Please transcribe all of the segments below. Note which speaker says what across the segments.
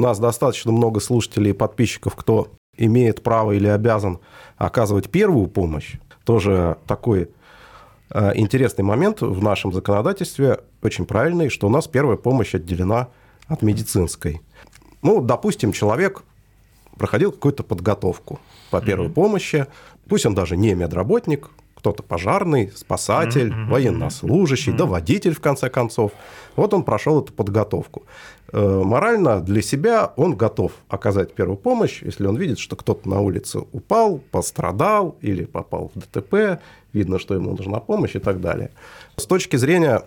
Speaker 1: нас достаточно много слушателей и подписчиков, кто имеет право или обязан оказывать первую помощь. Тоже такой э, интересный момент в нашем законодательстве, очень правильный, что у нас первая помощь отделена от медицинской. Ну, допустим, человек проходил какую-то подготовку по первой mm-hmm. помощи, пусть он даже не медработник, кто-то пожарный, спасатель, mm-hmm. военнослужащий, mm-hmm. да водитель, в конце концов. Вот он прошел эту подготовку. Э, морально для себя он готов оказать первую помощь, если он видит, что кто-то на улице упал, пострадал или попал в ДТП, видно, что ему нужна помощь и так далее. С точки зрения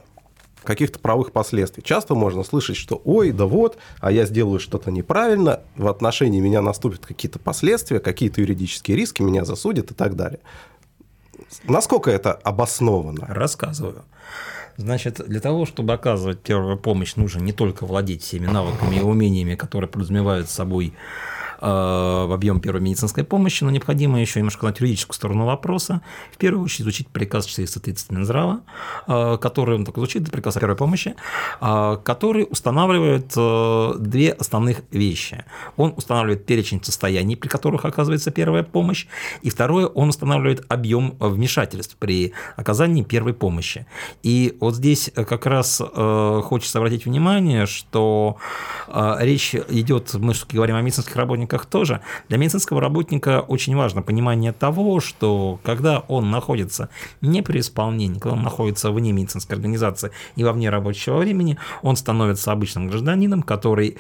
Speaker 1: каких-то правовых последствий. Часто можно слышать, что ой, да вот, а я сделаю что-то неправильно, в отношении меня наступят какие-то последствия, какие-то юридические риски, меня засудят и так далее. Насколько это обосновано?
Speaker 2: Рассказываю. Значит, для того, чтобы оказывать первую помощь, нужно не только владеть всеми навыками и умениями, которые подразумевают собой объем первой медицинской помощи, но необходимо еще немножко знать юридическую сторону вопроса. В первую очередь изучить приказ 430 Минздрава, э, который, он так звучит, приказ о первой помощи, э, который устанавливает две основных вещи. Он устанавливает перечень состояний, при которых оказывается первая помощь, и второе, он устанавливает объем вмешательств при оказании первой помощи. И вот здесь как раз хочется обратить внимание, что речь идет, мы говорим о медицинских работниках, работниках тоже. Для медицинского работника очень важно понимание того, что когда он находится не при исполнении, когда он находится вне медицинской организации и во вне рабочего времени, он становится обычным гражданином, который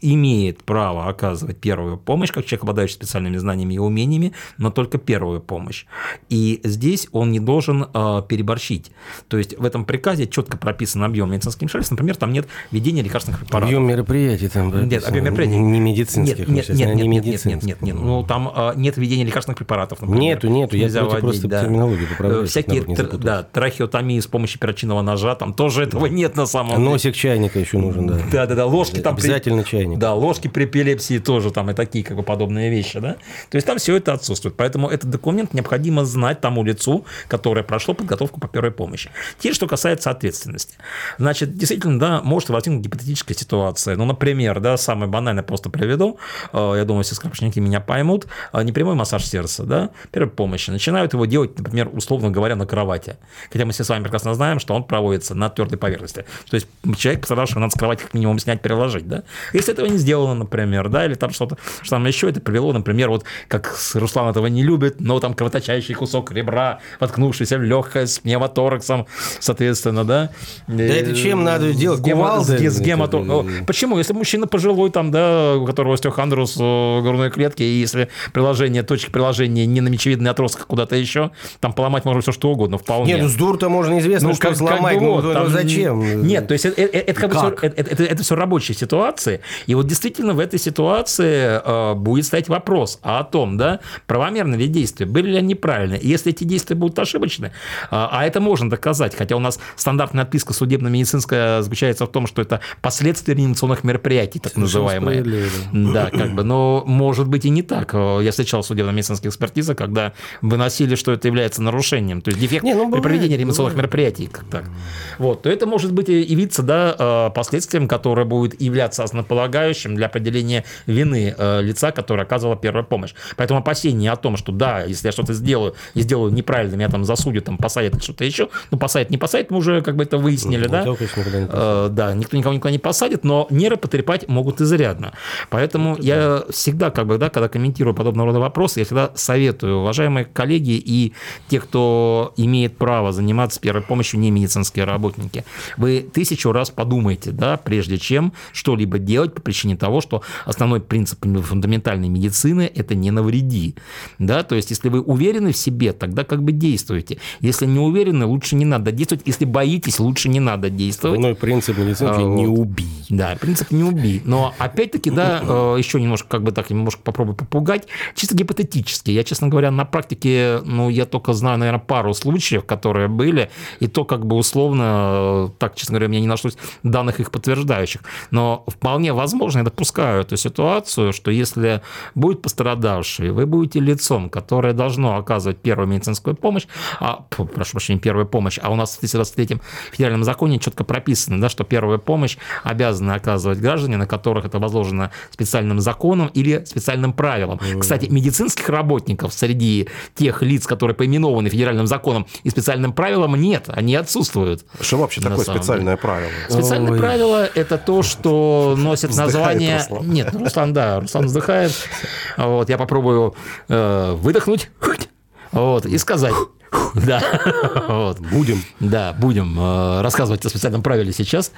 Speaker 2: имеет право оказывать первую помощь, как человек, обладающий специальными знаниями и умениями, но только первую помощь. И здесь он не должен э, переборщить. То есть в этом приказе четко прописан объем медицинских вмешательств. Например, там нет введения лекарственных препаратов.
Speaker 1: Объем мероприятий там прописан.
Speaker 2: Нет, объем мероприятий.
Speaker 1: Не медицинских.
Speaker 2: Нет, нет, нет, не нет, нет, нет, нет, нет. Ну, там э, нет введения лекарственных препаратов,
Speaker 1: например. Нету, нету. Я
Speaker 2: вводить,
Speaker 1: просто
Speaker 2: да.
Speaker 1: терминологию
Speaker 2: поправляю. Всякие, тр, да, трахеотомии с помощью перочинного ножа, там тоже этого нет на самом деле.
Speaker 1: Носик чайника еще нужен, да.
Speaker 2: Да, да, да, ложки там.
Speaker 1: Обязательно чайник.
Speaker 2: Да, ложки при эпилепсии тоже там и такие как бы подобные вещи, да. То есть там все это отсутствует. Поэтому этот документ необходимо знать тому лицу, которое прошло подготовку по первой помощи. Теперь, что касается ответственности. Значит, действительно, да, может возникнуть гипотетическая ситуация. Ну, например, да, самое банальное просто приведу. Э, я думаю, все скрапочники меня поймут. Э, непрямой массаж сердца, да, первой помощи. Начинают его делать, например, условно говоря, на кровати. Хотя мы все с вами прекрасно знаем, что он проводится на твердой поверхности. То есть человек пострадавший надо с кровати как минимум снять, переложить, да. Если этого не сделано, например, да, или там что-то, что там еще, это привело, например, вот как Руслан этого не любит, но там кровоточащий кусок ребра, воткнувшийся в легкое с пневмотораксом, соответственно, да.
Speaker 1: Да это чем надо делать?
Speaker 2: Кувалды? С гематор... Почему? Если мужчина пожилой, там, да, у которого остеохондроз грудной клетки, и если приложение, точки приложения не на мечевидный отросток куда-то еще, там поломать можно все что угодно, вполне.
Speaker 1: Нет, ну с дур-то можно известно, ну, что как, сломать, как бы, ну, ну, там, зачем?
Speaker 2: Нет, то есть это, это, это, как? Все, это, это, это все рабочие ситуации, и вот действительно в этой ситуации э, будет стоять вопрос о том, да, правомерны ли действия, были ли они правильные. И если эти действия будут ошибочны, э, а это можно доказать, хотя у нас стандартная отписка судебно-медицинская заключается в том, что это последствия реанимационных мероприятий, так называемые. Да, как бы, но может быть и не так. Э, я встречал судебно-медицинские экспертизы, когда выносили, что это является нарушением, то есть дефект не, ну, бывает, при проведении реанимационных бывает. мероприятий, как так. Вот, то это может быть и явиться, да, последствием, которое будет являться основополагающим для определения вины э, лица, которое оказывало первую помощь. Поэтому опасения о том, что да, если я что-то сделаю и сделаю неправильно, меня там засудят, там посадят или что-то еще, ну посадят, не посадят, мы уже как бы это выяснили, ну, да? Э, да, никто никого никуда не посадит, но нервы потрепать могут изрядно. Поэтому это я да. всегда, как бы, да, когда комментирую подобного рода вопросы, я всегда советую, уважаемые коллеги и те, кто имеет право заниматься первой помощью, не медицинские работники, вы тысячу раз подумайте, да, прежде чем что-либо делать по причине того, что основной принцип фундаментальной медицины – это не навреди. Да? То есть, если вы уверены в себе, тогда как бы действуйте. Если не уверены, лучше не надо действовать. Если боитесь, лучше не надо действовать.
Speaker 1: Ну, принцип медицины а, не убий.
Speaker 2: Да, принцип не убий. Но опять-таки, да, э, еще немножко, как бы так, немножко попробую попугать. Чисто гипотетически. Я, честно говоря, на практике, ну, я только знаю, наверное, пару случаев, которые были, и то как бы условно, так, честно говоря, у меня не нашлось данных их подтверждающих. Но вполне возможно, возможно, я допускаю эту ситуацию, что если будет пострадавший, вы будете лицом, которое должно оказывать первую медицинскую помощь, а, прошу прощения, первую помощь, а у нас в 2023 федеральном законе четко прописано, да, что первую помощь обязаны оказывать граждане, на которых это возложено специальным законом или специальным правилом. Mm. Кстати, медицинских работников среди тех лиц, которые поименованы федеральным законом и специальным правилом, нет, они отсутствуют.
Speaker 1: Что вообще такое специальное деле. правило?
Speaker 2: Специальное Ой. правило – это то, что носит вздыхает название... Руслан. Нет, Руслан, да, Руслан вздыхает. Вот, я попробую э, выдохнуть вот, и сказать. Да.
Speaker 1: Вот. Будем.
Speaker 2: Да, будем э, рассказывать о специальном правиле сейчас.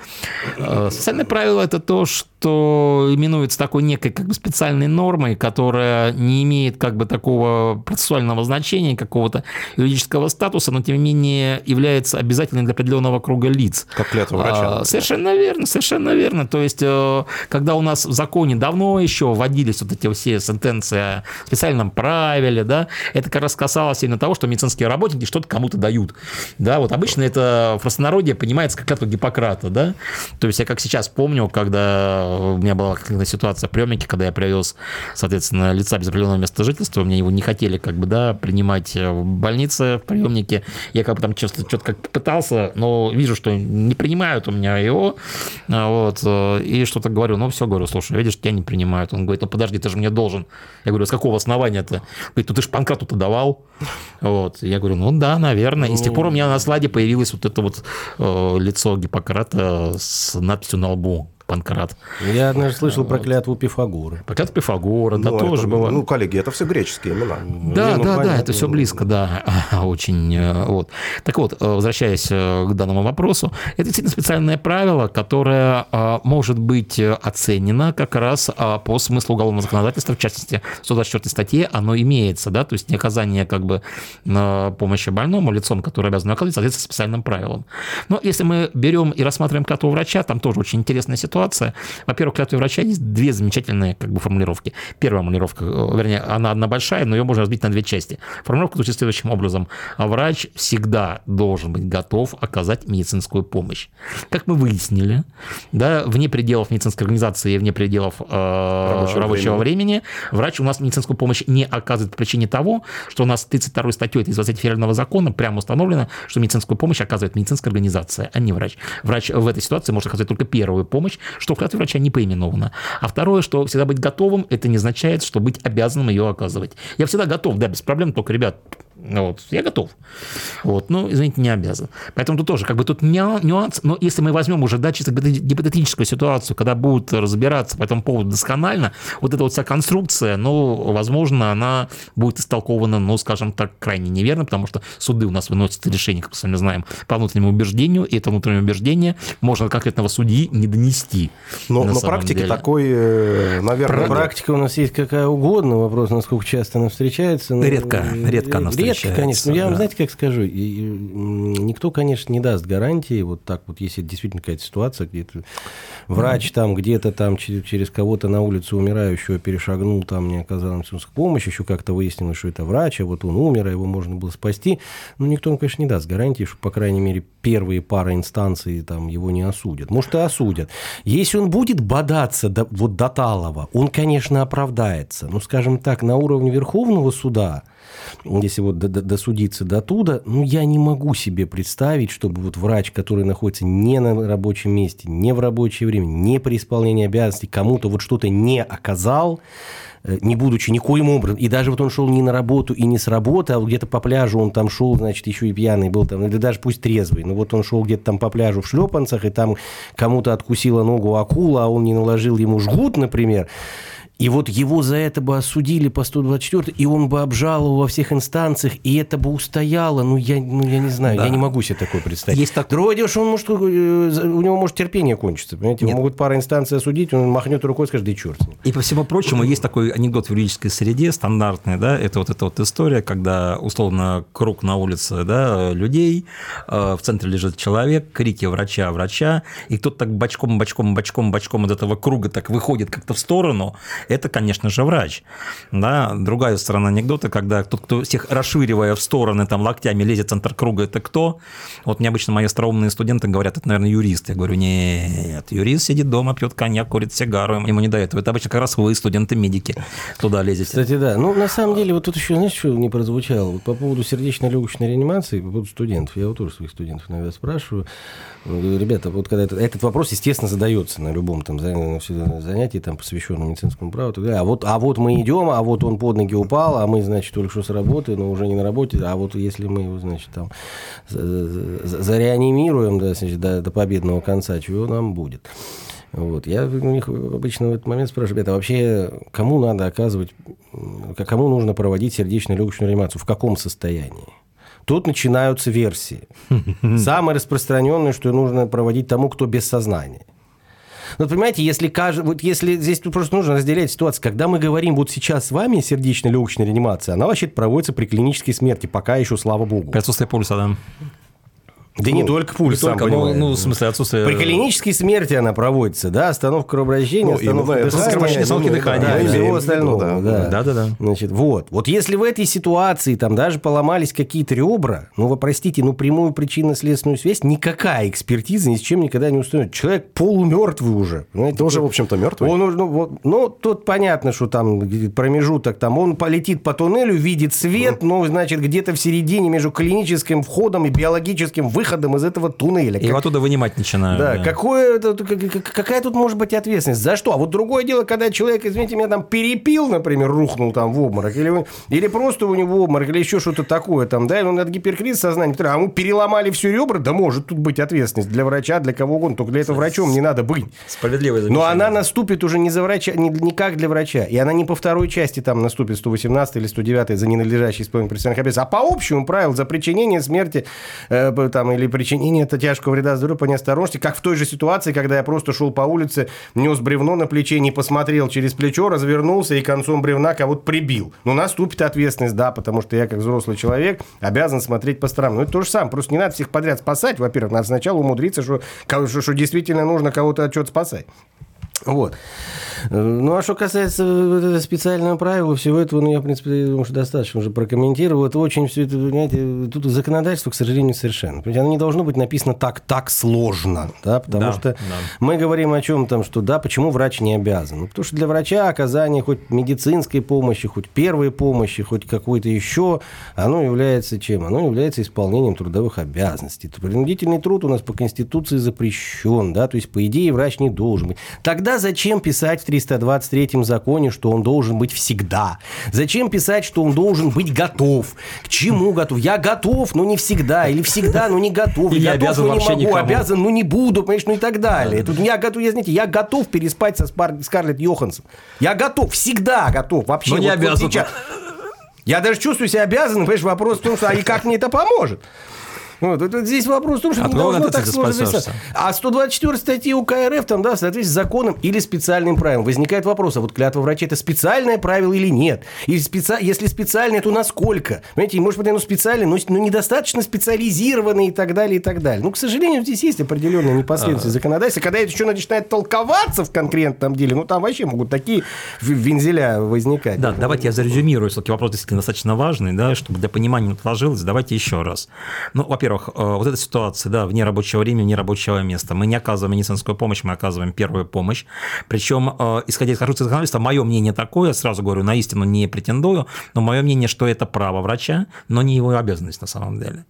Speaker 2: Э, специальное правило – это то, что именуется такой некой как бы специальной нормой, которая не имеет как бы такого процессуального значения, какого-то юридического статуса, но тем не менее является обязательной для определенного круга лиц.
Speaker 1: Как клятва врача.
Speaker 2: А, совершенно верно, совершенно верно. То есть, э, когда у нас в законе давно еще вводились вот эти все сентенции о специальном правиле, да, это как раз касалось именно того, что медицинские работники работники что-то кому-то дают. Да, вот обычно это в простонародье понимается как клятва Гиппократа, да. То есть я как сейчас помню, когда у меня была какая-то ситуация в приемнике, когда я привез, соответственно, лица без определенного места жительства, мне его не хотели как бы, да, принимать в больнице, в приемнике. Я как бы там что-то, что-то как пытался, но вижу, что не принимают у меня его, вот, и что-то говорю, ну все, говорю, слушай, видишь, тебя не принимают. Он говорит, ну подожди, ты же мне должен. Я говорю, с какого основания-то? Говорит, ну ты же Панкрату-то давал. Вот, я говорю, говорю, ну да, наверное. И с тех пор у меня на слайде появилось вот это вот э, лицо Гиппократа с надписью на лбу. Панкрат.
Speaker 3: Я однажды слышал про клятву Пифагора.
Speaker 2: Про клятву Пифагора, да, ну, тоже было.
Speaker 1: Ну, коллеги, это все греческие имена.
Speaker 2: Да, ну, да, да, это все близко, да, очень. Э, вот. Так вот, э, возвращаясь э, к данному вопросу, это действительно специальное правило, которое может быть оценено как раз по смыслу уголовного законодательства, в частности, в 124 статье оно имеется, да, то есть не оказание как бы помощи больному лицом, которое обязано оказывать, соответственно, специальным правилам. Но если мы берем и рассматриваем клятву врача, там тоже очень интересная ситуация, ситуация. Во-первых, клятве врача есть две замечательные как бы, формулировки. Первая формулировка, э, вернее, она одна большая, но ее можно разбить на две части. Формулировка звучит следующим образом. Врач всегда должен быть готов оказать медицинскую помощь. Как мы выяснили, да, вне пределов медицинской организации и вне пределов э, рабочего, рабочего времени. времени врач у нас медицинскую помощь не оказывает по причине того, что у нас 32 статьей из 20 федерального закона прямо установлено, что медицинскую помощь оказывает медицинская организация, а не врач. Врач в этой ситуации может оказать только первую помощь, что в клятве врача не поименовано. А второе, что всегда быть готовым, это не означает, что быть обязанным ее оказывать. Я всегда готов, да, без проблем, только, ребят, вот, я готов. Вот, ну, извините, не обязан. Поэтому тут тоже, как бы тут нюанс, но если мы возьмем уже, да, чисто гипотетическую ситуацию, когда будут разбираться по этому поводу досконально, вот эта вот вся конструкция, ну, возможно, она будет истолкована, ну, скажем так, крайне неверно, потому что суды у нас выносят решение, как мы с вами знаем, по внутреннему убеждению, и это внутреннее убеждение можно конкретного судьи не донести.
Speaker 1: Но на, на практике деле. такой, э, наверное...
Speaker 3: Практика у нас есть какая угодно, вопрос, насколько часто она встречается.
Speaker 2: Редко, редко она встречается
Speaker 3: редко, конечно. Но я вам, знаете, как скажу, никто, конечно, не даст гарантии, вот так вот, если действительно какая-то ситуация, где-то врач там где-то там через кого-то на улице умирающего перешагнул, там не оказал медицинскую помощь, еще как-то выяснилось, что это врач, а вот он умер, а его можно было спасти. Но никто, конечно, не даст гарантии, что, по крайней мере, первые пары инстанций там его не осудят. Может, и осудят. Если он будет бодаться до, вот до Талова, он, конечно, оправдается. Ну, скажем так, на уровне Верховного суда – если вот досудиться до туда, ну, я не могу себе представить, чтобы вот врач, который находится не на рабочем месте, не в рабочее время, не при исполнении обязанностей, кому-то вот что-то не оказал, э, не будучи никоим образом, и даже вот он шел не на работу и не с работы, а где-то по пляжу он там шел, значит, еще и пьяный был там, или даже пусть трезвый, но вот он шел где-то там по пляжу в шлепанцах, и там кому-то откусила ногу акула, а он не наложил ему жгут, например, и вот его за это бы осудили по 124, и он бы обжаловал во всех инстанциях, и это бы устояло. Ну, я, ну, я не знаю, да. я не могу себе такое представить. Есть так... Другое дело, что он может, э, у него может терпение кончиться. Понимаете? Его могут пара инстанций осудить, он махнет рукой и скажет, да и черт.
Speaker 2: И по всему прочему, есть такой анекдот в юридической среде, стандартный, да, это вот эта вот история, когда, условно, круг на улице, да, людей, э, в центре лежит человек, крики врача, врача, и кто-то так бочком, бочком, бочком, бочком из этого круга так выходит как-то в сторону, это, конечно же, врач. Да? Другая сторона анекдота, когда тот, кто всех расширивая в стороны там локтями лезет в центр круга, это кто? Вот мне обычно мои остроумные студенты говорят, это, наверное, юрист. Я говорю, нет, юрист сидит дома, пьет коньяк, курит сигару, ему не до этого. Это обычно как раз вы, студенты-медики, туда лезете.
Speaker 3: Кстати, да. Ну, на самом деле, вот тут еще, знаешь, что не прозвучало? По поводу сердечно-легочной реанимации, по поводу студентов. Я вот тоже своих студентов иногда спрашиваю. Ребята, вот когда это, этот вопрос, естественно, задается на любом там занятии, там, посвященном медицинскому праву. А вот, а вот мы идем, а вот он под ноги упал, а мы, значит, только что с работы, но уже не на работе, а вот если мы его, значит, там зареанимируем да, значит, до, до победного конца, чего нам будет? Вот. Я у них обычно в этот момент спрашиваю, ребята, вообще кому надо оказывать, кому нужно проводить сердечно-легочную реанимацию, в каком состоянии? Тут начинаются версии. Самое распространенное, что нужно проводить тому, кто без сознания. Вот понимаете, если, кажд... вот если здесь просто нужно разделять ситуацию, когда мы говорим вот сейчас с вами сердечно-легочная реанимация, она вообще проводится при клинической смерти, пока еще, слава богу.
Speaker 2: При отсутствии пульса, да.
Speaker 3: Да ну, не только пульс,
Speaker 2: не только, ну, ну, в смысле, отсутствие...
Speaker 3: При клинической смерти она проводится, да, остановка кровообращения, ну, остановка
Speaker 2: дыхания. Остановка
Speaker 3: остановки
Speaker 2: дыхания.
Speaker 3: Да, и всего остального.
Speaker 2: Да, да, да. да.
Speaker 3: Значит, вот. Вот если в этой ситуации там даже поломались какие-то ребра, ну, вы простите, ну, прямую причинно-следственную связь никакая экспертиза ни с чем никогда не установит. Человек полумертвый уже.
Speaker 1: Понимаете? Тоже, в общем-то, мертвый.
Speaker 3: Он, ну, вот, ну, тут понятно, что там промежуток, там он полетит по туннелю, видит свет, mm. но, значит, где-то в середине между клиническим входом и биологическим выходом из этого туннеля.
Speaker 2: И как... оттуда вынимать начинают.
Speaker 3: Да, да. Какое, какая тут может быть ответственность? За что? А вот другое дело, когда человек, извините меня, там перепил, например, рухнул там в обморок, или, или просто у него обморок, или еще что-то такое, там, да, или он от гиперкриз сознания, а ему переломали все ребра, да может тут быть ответственность для врача, для кого угодно, только для этого врачом не надо быть.
Speaker 2: Справедливое
Speaker 3: Но она наступит уже не за врача, не, не как для врача, и она не по второй части там наступит 118 или 109 за ненадлежащий исполнение профессиональных обязанностей, а по общему правилу за причинение смерти э, там, или причинение это тяжкого вреда здоровью по неосторожности, как в той же ситуации, когда я просто шел по улице, нес бревно на плече, не посмотрел через плечо, развернулся и концом бревна кого-то прибил. Ну, наступит ответственность, да, потому что я, как взрослый человек, обязан смотреть по сторонам. Ну, это то же самое. Просто не надо всех подряд спасать. Во-первых, надо сначала умудриться, что, что, что действительно нужно кого-то от чего-то спасать. Вот. Ну, а что касается специального правила, всего этого, ну, я, в принципе, думаю, что достаточно уже прокомментировал. Это очень все это, понимаете, тут законодательство, к сожалению, совершенно. Оно не должно быть написано так, так сложно, да, потому да, что да. мы говорим о чем там, что, да, почему врач не обязан. Ну, потому что для врача оказание хоть медицинской помощи, хоть первой помощи, хоть какой-то еще, оно является чем? Оно является исполнением трудовых обязанностей. Принудительный труд у нас по Конституции запрещен, да, то есть, по идее, врач не должен быть. Тогда зачем писать 323 законе, что он должен быть всегда? Зачем писать, что он должен быть готов? К чему готов? Я готов, но не всегда. Или всегда, но не готов.
Speaker 2: Или готов, обязан
Speaker 3: но
Speaker 2: не могу.
Speaker 3: Никому. Обязан, но не буду. Понимаешь, ну и так далее. Тут я готов, я, знаете, я готов переспать со Спар... Скарлетт Йоханссон. Я готов, всегда готов. Вообще.
Speaker 2: Но не вот, обязан. Вот
Speaker 3: Я даже чувствую себя обязанным, понимаешь, вопрос в том, что а и как мне это поможет? Вот, здесь вопрос в том, что
Speaker 2: От
Speaker 3: не должно так сложно А 124 статьи УК РФ, там, да, в соответствии с законом или специальным правилом. Возникает вопрос, а вот клятва врача это специальное правило или нет? И специ... Если специальное, то насколько? Понимаете, может быть, оно специальное, но, но недостаточно специализированное и так далее, и так далее. Ну, к сожалению, здесь есть определенная непоследовательность а. законодательства. Когда это еще начинает толковаться в конкретном деле, ну, там вообще могут такие вензеля возникать.
Speaker 2: Да, давайте я зарезюмирую, все-таки вопрос действительно достаточно важный, да, чтобы для понимания отложилось. Давайте еще раз. Ну, во-первых, во-первых, э, вот эта ситуация, да, вне рабочего времени, вне рабочего места. Мы не оказываем медицинскую помощь, мы оказываем первую помощь. Причем, э, исходя из хорошего законодательства, мое мнение такое, сразу говорю, на истину не претендую, но мое мнение, что это право врача, но не его обязанность на самом деле.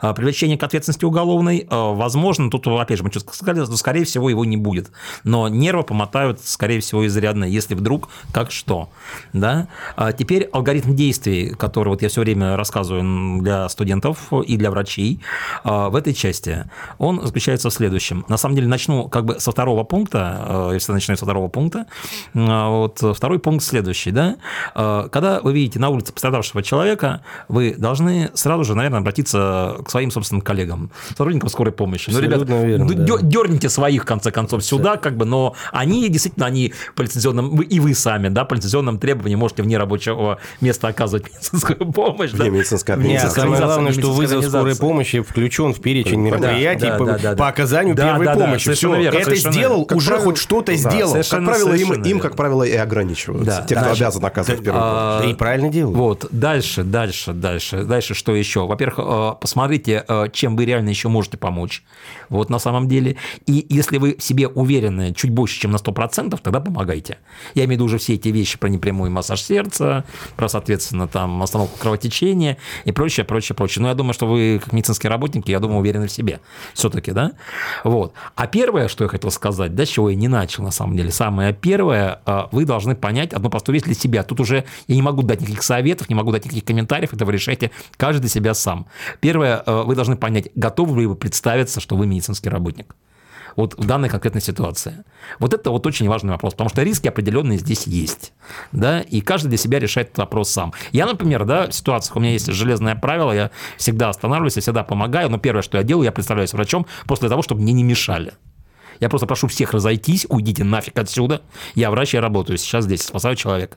Speaker 2: А привлечение к ответственности уголовной, э, возможно, тут, опять же, мы что сказали, что, скорее всего, его не будет. Но нервы помотают, скорее всего, изрядно, если вдруг, как что. Да? А теперь алгоритм действий, который вот я все время рассказываю для студентов и для врачей, а, в этой части, он заключается в следующем. На самом деле, начну как бы со второго пункта, а, если начинаю со второго пункта. А, вот второй пункт следующий, да. Когда вы видите на улице пострадавшего человека, вы должны сразу же, наверное, обратиться к своим собственным коллегам, сотрудникам скорой помощи.
Speaker 3: Ну, ребята, верно,
Speaker 2: да. дерните своих, в конце концов, сюда, как бы, но они действительно, они по лицензионным, и вы сами, да, по лицензионным требованиям можете вне рабочего места оказывать медицинскую помощь.
Speaker 3: Да? медицинской организации. Самое главное, что вызов скорой помощи помощи включен в перечень мероприятий да, по, да, да, по оказанию да, первой
Speaker 2: да,
Speaker 3: помощи.
Speaker 2: Да,
Speaker 3: Все,
Speaker 2: верно,
Speaker 3: это сделал,
Speaker 1: как
Speaker 3: уже
Speaker 1: правило,
Speaker 3: хоть что-то
Speaker 1: да,
Speaker 3: сделал.
Speaker 1: Как правило, им, им, как правило, и ограничиваются. Да, те, кто дальше, обязан оказывать да, первую помощь.
Speaker 3: Да и правильно делают.
Speaker 2: Вот, дальше, дальше, дальше. Дальше что еще? Во-первых, э, посмотрите, э, чем вы реально еще можете помочь. Вот на самом деле. И если вы в себе уверены чуть больше, чем на 100%, тогда помогайте. Я имею в виду уже все эти вещи про непрямой массаж сердца, про, соответственно, там остановку кровотечения и прочее, прочее, прочее. Но я думаю, что вы, как медицинские работники, я думаю, уверены в себе все-таки, да? Вот. А первое, что я хотел сказать, да, чего я не начал, на самом деле, самое первое, э, вы должны понять одну простую вещь для себя. Тут уже я не могу дать никаких советов, не могу дать никаких комментариев, это вы решаете каждый для себя сам. Первое, э, вы должны понять, готовы ли вы представиться, что вы медицинский работник вот в данной конкретной ситуации. Вот это вот очень важный вопрос, потому что риски определенные здесь есть, да, и каждый для себя решает этот вопрос сам. Я, например, да, в ситуациях, у меня есть железное правило, я всегда останавливаюсь, я всегда помогаю, но первое, что я делаю, я представляюсь врачом после того, чтобы мне не мешали. Я просто прошу всех разойтись, уйдите нафиг отсюда. Я врач, я работаю сейчас здесь, спасаю человека.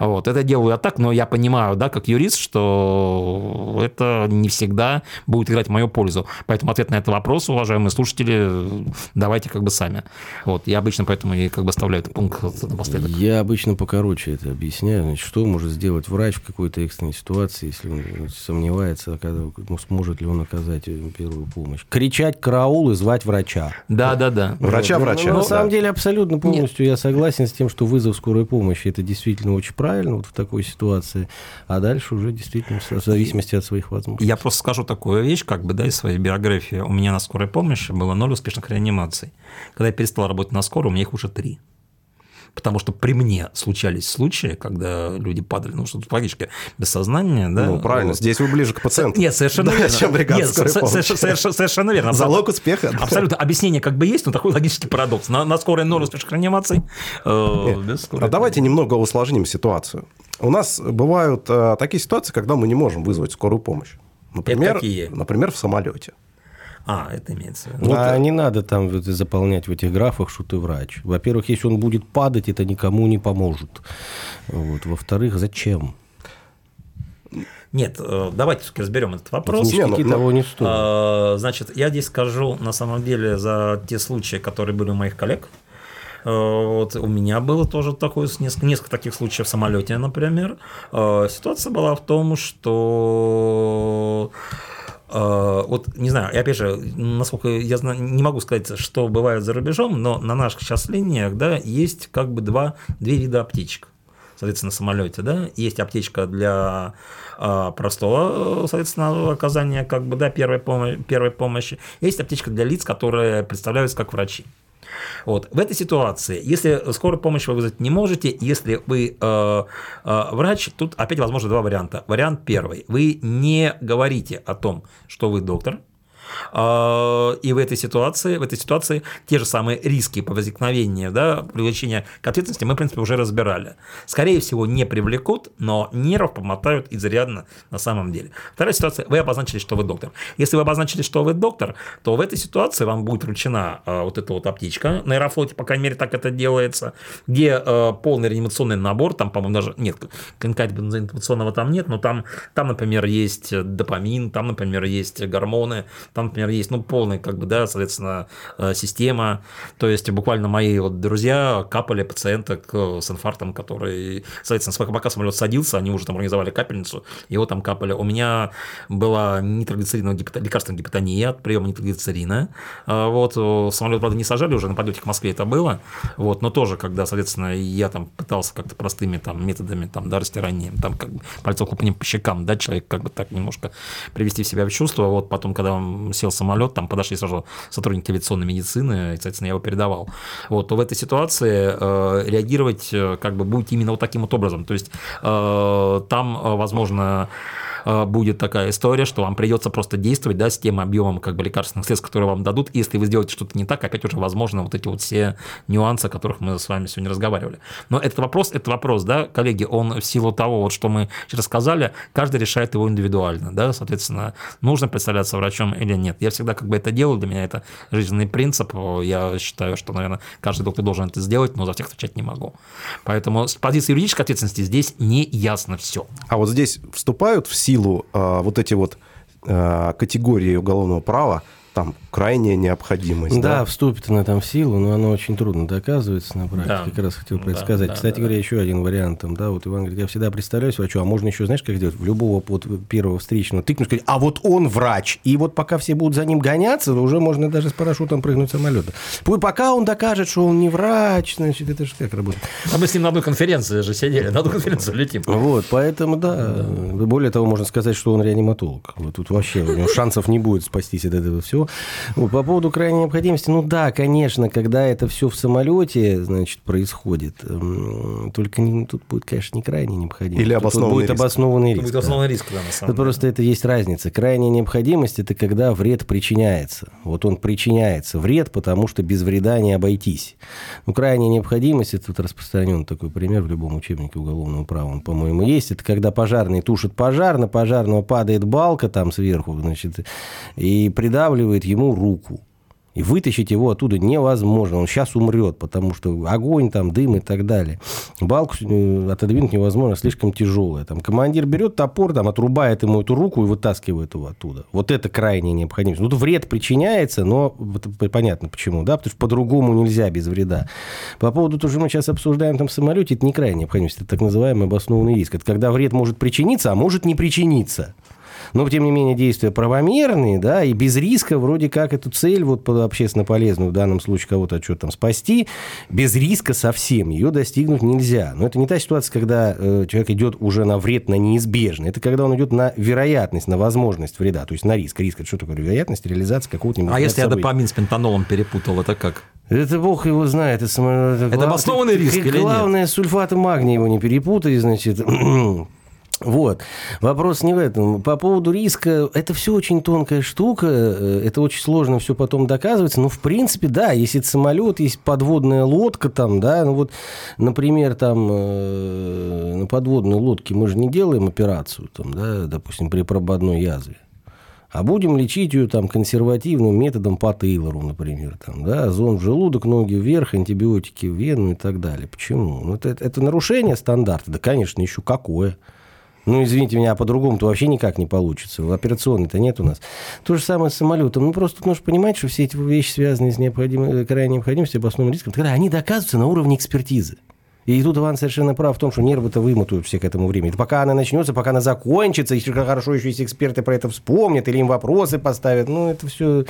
Speaker 2: Вот, это делаю я так, но я понимаю, да, как юрист, что это не всегда будет играть в мою пользу. Поэтому ответ на этот вопрос, уважаемые слушатели, давайте как бы сами. Вот, я обычно поэтому и как бы оставляю этот пункт напоследок.
Speaker 3: Я обычно покороче это объясняю. Значит, что может сделать врач в какой-то экстренной ситуации, если он сомневается, ну, сможет ли он оказать первую помощь? Кричать караул и звать врача.
Speaker 2: Да, да, да.
Speaker 1: Врача-врача.
Speaker 3: Ну, на самом деле, абсолютно полностью я согласен с тем, что вызов скорой помощи это действительно очень правильно вот в такой ситуации. А дальше уже действительно в зависимости от своих возможностей.
Speaker 2: Я просто скажу такую вещь, как бы, да, из своей биографии. У меня на скорой помощи было ноль успешных реанимаций. Когда я перестал работать на скорой, у меня их уже три потому что при мне случались случаи, когда люди падали, ну, что-то фактически без сознания, да.
Speaker 1: Ну, правильно, вот. здесь вы ближе к пациенту.
Speaker 2: Нет, совершенно да, верно. Чем Нет, совершенно, совершенно верно.
Speaker 1: Залог успеха.
Speaker 2: Абсолютно. Объяснение как бы есть, но такой логический парадокс. На, на скорой ноль успешных реанимаций.
Speaker 1: Э, а давайте немного усложним ситуацию. У нас бывают э, такие ситуации, когда мы не можем вызвать скорую помощь. Например, например, в самолете.
Speaker 2: А, это имеется в
Speaker 3: виду. Вот, а не надо там заполнять в этих графах, что ты врач. Во-первых, если он будет падать, это никому не поможет. Вот. Во-вторых, зачем?
Speaker 2: Нет, э, давайте все-таки разберем этот вопрос.
Speaker 3: Ништяки ну, ну, того не стоит.
Speaker 2: А, значит, я здесь скажу на самом деле за те случаи, которые были у моих коллег. Э, вот у меня было тоже такое, несколько, несколько таких случаев в самолете, например. Э, ситуация была в том, что Э, вот не знаю, и опять же, насколько я знаю, не могу сказать, что бывает за рубежом, но на наших сейчас линиях, да, есть как бы два, две вида аптечек. Соответственно, на самолете, да, есть аптечка для а, простого, соответственно, оказания как бы, да, первой, помощи, первой помощи. Есть аптечка для лиц, которые представляются как врачи. Вот. В этой ситуации, если скорую помощь вы вызвать не можете, если вы э, э, врач, тут опять возможно два варианта. Вариант первый. Вы не говорите о том, что вы доктор, и в этой ситуации, в этой ситуации те же самые риски по возникновению, да, привлечения к ответственности мы, в принципе, уже разбирали. Скорее всего, не привлекут, но нервов помотают изрядно на самом деле. Вторая ситуация, вы обозначили, что вы доктор. Если вы обозначили, что вы доктор, то в этой ситуации вам будет вручена а, вот эта вот аптечка, на Аэрофлоте, по крайней мере, так это делается, где а, полный реанимационный набор, там, по-моему, даже нет, конкретного там нет, но там, там, например, есть допамин, там, например, есть гормоны, там, например, есть, ну, полная, как бы, да, соответственно, э, система. То есть, буквально мои вот друзья капали пациенток с инфарктом, который, соответственно, пока самолет садился, они уже там организовали капельницу, его там капали. У меня была нитроглицериновая гипото... лекарственная гипотония от приема нитроглицерина. А вот, самолет, правда, не сажали уже, на подлете к Москве это было, вот, но тоже, когда, соответственно, я там пытался как-то простыми там методами, там, да, растиранием, там, как бы, пальцем хлопанием по щекам, да, человек как бы так немножко привести себя в чувство, вот, потом, когда сел самолет, там подошли сразу сотрудники авиационной медицины, и, соответственно, я его передавал. Вот, то в этой ситуации э, реагировать э, как бы будет именно вот таким вот образом. То есть э, там, э, возможно, будет такая история, что вам придется просто действовать да, с тем объемом как бы, лекарственных средств, которые вам дадут. Если вы сделаете что-то не так, опять уже возможно вот эти вот все нюансы, о которых мы с вами сегодня разговаривали. Но этот вопрос, это вопрос, да, коллеги, он в силу того, вот, что мы сейчас рассказали, каждый решает его индивидуально, да, соответственно, нужно представляться врачом или нет. Я всегда как бы это делаю, для меня это жизненный принцип, я считаю, что, наверное, каждый доктор должен это сделать, но за всех отвечать не могу. Поэтому с позиции юридической ответственности здесь не ясно все.
Speaker 1: А вот здесь вступают в силу силу а, вот эти вот э, категории уголовного права там крайняя необходимость.
Speaker 3: Да, да, вступит она там в силу, но она очень трудно доказывается на практике. Да. Как раз хотел про это да, сказать. Да, Кстати да, говоря, да. еще один вариант. Там, да, вот Иван говорит, я всегда представляюсь врачу, а можно еще, знаешь, как сделать? В любого вот первого встречного тыкнуть, сказать, а вот он врач. И вот пока все будут за ним гоняться, уже можно даже с парашютом прыгнуть с самолета. Пока он докажет, что он не врач, значит, это же как работает.
Speaker 2: А мы с ним на одной конференции же сидели, на одну конференцию летим.
Speaker 3: Вот, поэтому, да. да. Более того, можно сказать, что он реаниматолог. Вот тут вообще у него шансов не будет спастись от этого всего. Вот, по поводу крайней необходимости, ну да, конечно, когда это все в самолете, значит, происходит, только не, тут будет, конечно, не крайняя необходимость.
Speaker 1: Или обоснованный
Speaker 3: будет
Speaker 1: риск.
Speaker 3: обоснованный риск.
Speaker 2: Будет обоснованный риск, да, на самом
Speaker 3: деле. Просто это есть разница. Крайняя необходимость – это когда вред причиняется. Вот он причиняется вред, потому что без вреда не обойтись. Ну, крайняя необходимость – это вот распространен такой пример в любом учебнике уголовного права, он, по-моему, есть. Это когда пожарный тушит пожар, на пожарного падает балка там сверху, значит, и придавливает ему руку. И вытащить его оттуда невозможно. Он сейчас умрет, потому что огонь, там, дым и так далее. Балку э, отодвинуть невозможно, слишком тяжелая. Там, командир берет топор, там, отрубает ему эту руку и вытаскивает его оттуда. Вот это крайняя необходимость. Ну, вред причиняется, но понятно почему, да, потому что по-другому нельзя без вреда. По поводу того, что мы сейчас обсуждаем там самолете, это не крайняя необходимость, это так называемый обоснованный риск. Это когда вред может причиниться, а может не причиниться но, тем не менее, действия правомерные, да, и без риска вроде как эту цель, вот общественно полезную, в данном случае кого-то что-то там спасти, без риска совсем ее достигнуть нельзя. Но это не та ситуация, когда э, человек идет уже на вред, на неизбежный. Это когда он идет на вероятность, на возможность вреда, то есть на риск. Риск – это что такое? Вероятность реализации какого-то...
Speaker 2: А если я допамин с пентанолом перепутал, это как?
Speaker 3: Это бог его знает. Это,
Speaker 2: это, это глав... обоснованный риск или нет?
Speaker 3: Главное, сульфаты магния его не перепутай, значит. Вот. Вопрос не в этом. По поводу риска, это все очень тонкая штука, э, это очень сложно все потом доказывается, но в принципе, да, если это самолет, есть подводная лодка там, да, ну вот, например, там э, на подводной лодке мы же не делаем операцию, там, да, допустим, при прободной язве. А будем лечить ее там консервативным методом по Тейлору, например. Там, да, зон в желудок, ноги вверх, антибиотики в вену и так далее. Почему? Ну, это, это нарушение стандарта. Да, конечно, еще какое. Ну, извините меня, а по-другому-то вообще никак не получится. Операционной-то нет у нас. То же самое с самолетом. Ну, просто нужно понимать, что все эти вещи, связанные с необходимой, крайней необходимостью, обоснованным риском, тогда они доказываются на уровне экспертизы. И тут Иван совершенно прав в том, что нервы-то вымотают все к этому времени. Это пока она начнется, пока она закончится, если хорошо еще если эксперты про это вспомнят или им вопросы поставят. Ну, это все...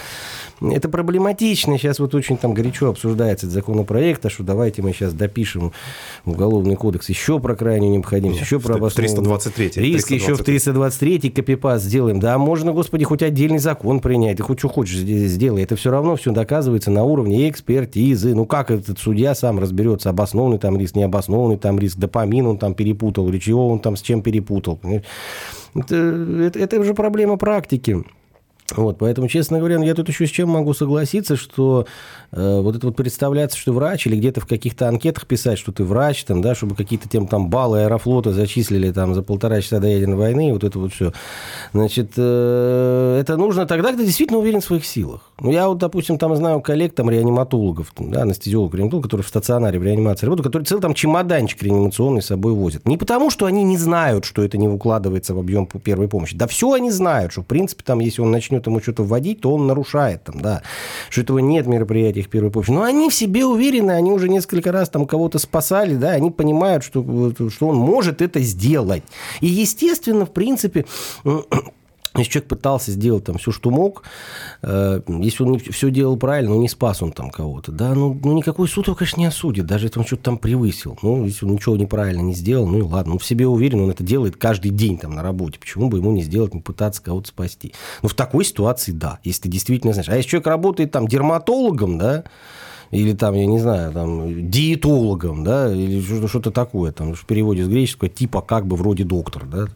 Speaker 3: Это проблематично. Сейчас вот очень там горячо обсуждается этот законопроект, а что давайте мы сейчас допишем уголовный кодекс еще про крайнюю необходимость, еще про
Speaker 1: обоснованный 323
Speaker 3: риск, еще в 323 копипаст сделаем. Да, можно, господи, хоть отдельный закон принять, ты хоть что хочешь сделай. Это все равно все доказывается на уровне экспертизы. Ну, как этот судья сам разберется, обоснованный там риск, не необоснованный там риск, допамин он там перепутал, или чего он там с чем перепутал. Это, это, это уже проблема практики. Вот, поэтому, честно говоря, я тут еще с чем могу согласиться, что э, вот это вот представляться, что врач, или где-то в каких-то анкетах писать, что ты врач, там, да, чтобы какие-то тем там баллы аэрофлота зачислили там за полтора часа до ядерной войны, вот это вот все. Значит, э, это нужно тогда, когда действительно уверен в своих силах. Ну, я вот, допустим, там знаю коллег, там, реаниматологов, там, да, анестезиологов, реаниматологов, которые в стационаре в реанимации работают, которые целый там чемоданчик реанимационный с собой возят. Не потому, что они не знают, что это не укладывается в объем первой помощи. Да все они знают, что, в принципе, там, если он начнет начнет ему что-то вводить, то он нарушает там, да, что этого нет в мероприятиях первой помощи. Но они в себе уверены, они уже несколько раз там кого-то спасали, да, они понимают, что, что он может это сделать. И, естественно, в принципе, если человек пытался сделать там все, что мог, э, если он все делал правильно, но не спас он там кого-то, да, ну, ну никакой суд его, конечно, не осудит, даже если он что-то там превысил. Ну, если он ничего неправильно не сделал, ну и ладно, он в себе уверен, он это делает каждый день там на работе, почему бы ему не сделать, не пытаться кого-то спасти. Ну, в такой ситуации, да, если ты действительно знаешь. А если человек работает там дерматологом, да, или там, я не знаю, там, диетологом, да, или что-то такое, там, в переводе с греческого, типа как бы вроде доктор, да,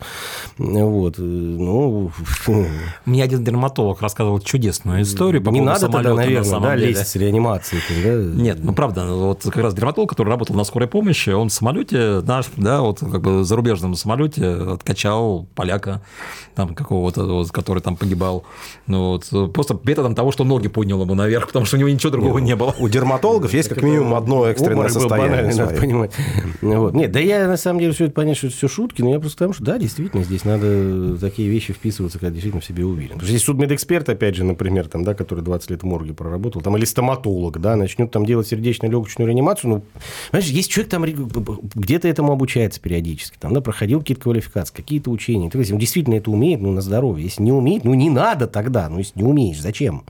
Speaker 3: вот, э, ну...
Speaker 2: Мне один дерматолог рассказывал чудесную историю
Speaker 3: по Не надо тогда, наверное, на да, деле. лезть с реанимацией. Да?
Speaker 2: Нет, ну, правда, вот как раз дерматолог, который работал на скорой помощи, он в самолете наш, да, вот как бы зарубежном самолете откачал поляка, там, какого-то, вот, который там погибал, ну, вот, просто методом того, что ноги поднял ему наверх, потому что у него ничего другого не, не было.
Speaker 1: У дерматологов есть как минимум одно экстренное состояние.
Speaker 3: Надо понимать. Вот. Нет, да я на самом деле все это понятно, что это все шутки, но я просто потому что, да, действительно, здесь надо такие вещи вписываться, когда действительно в себе уверен. Потому что здесь судмедэксперт, опять же, например, там, да, который 20 лет в морге проработал, там, или стоматолог, да, начнет там делать сердечно-легочную реанимацию, ну, понимаешь, есть человек там где-то этому обучается периодически, там, да, проходил какие-то квалификации, какие-то учения. Он действительно это умеет, ну, на здоровье. Если не умеет, ну, не надо тогда. Ну, если не умеешь, зачем?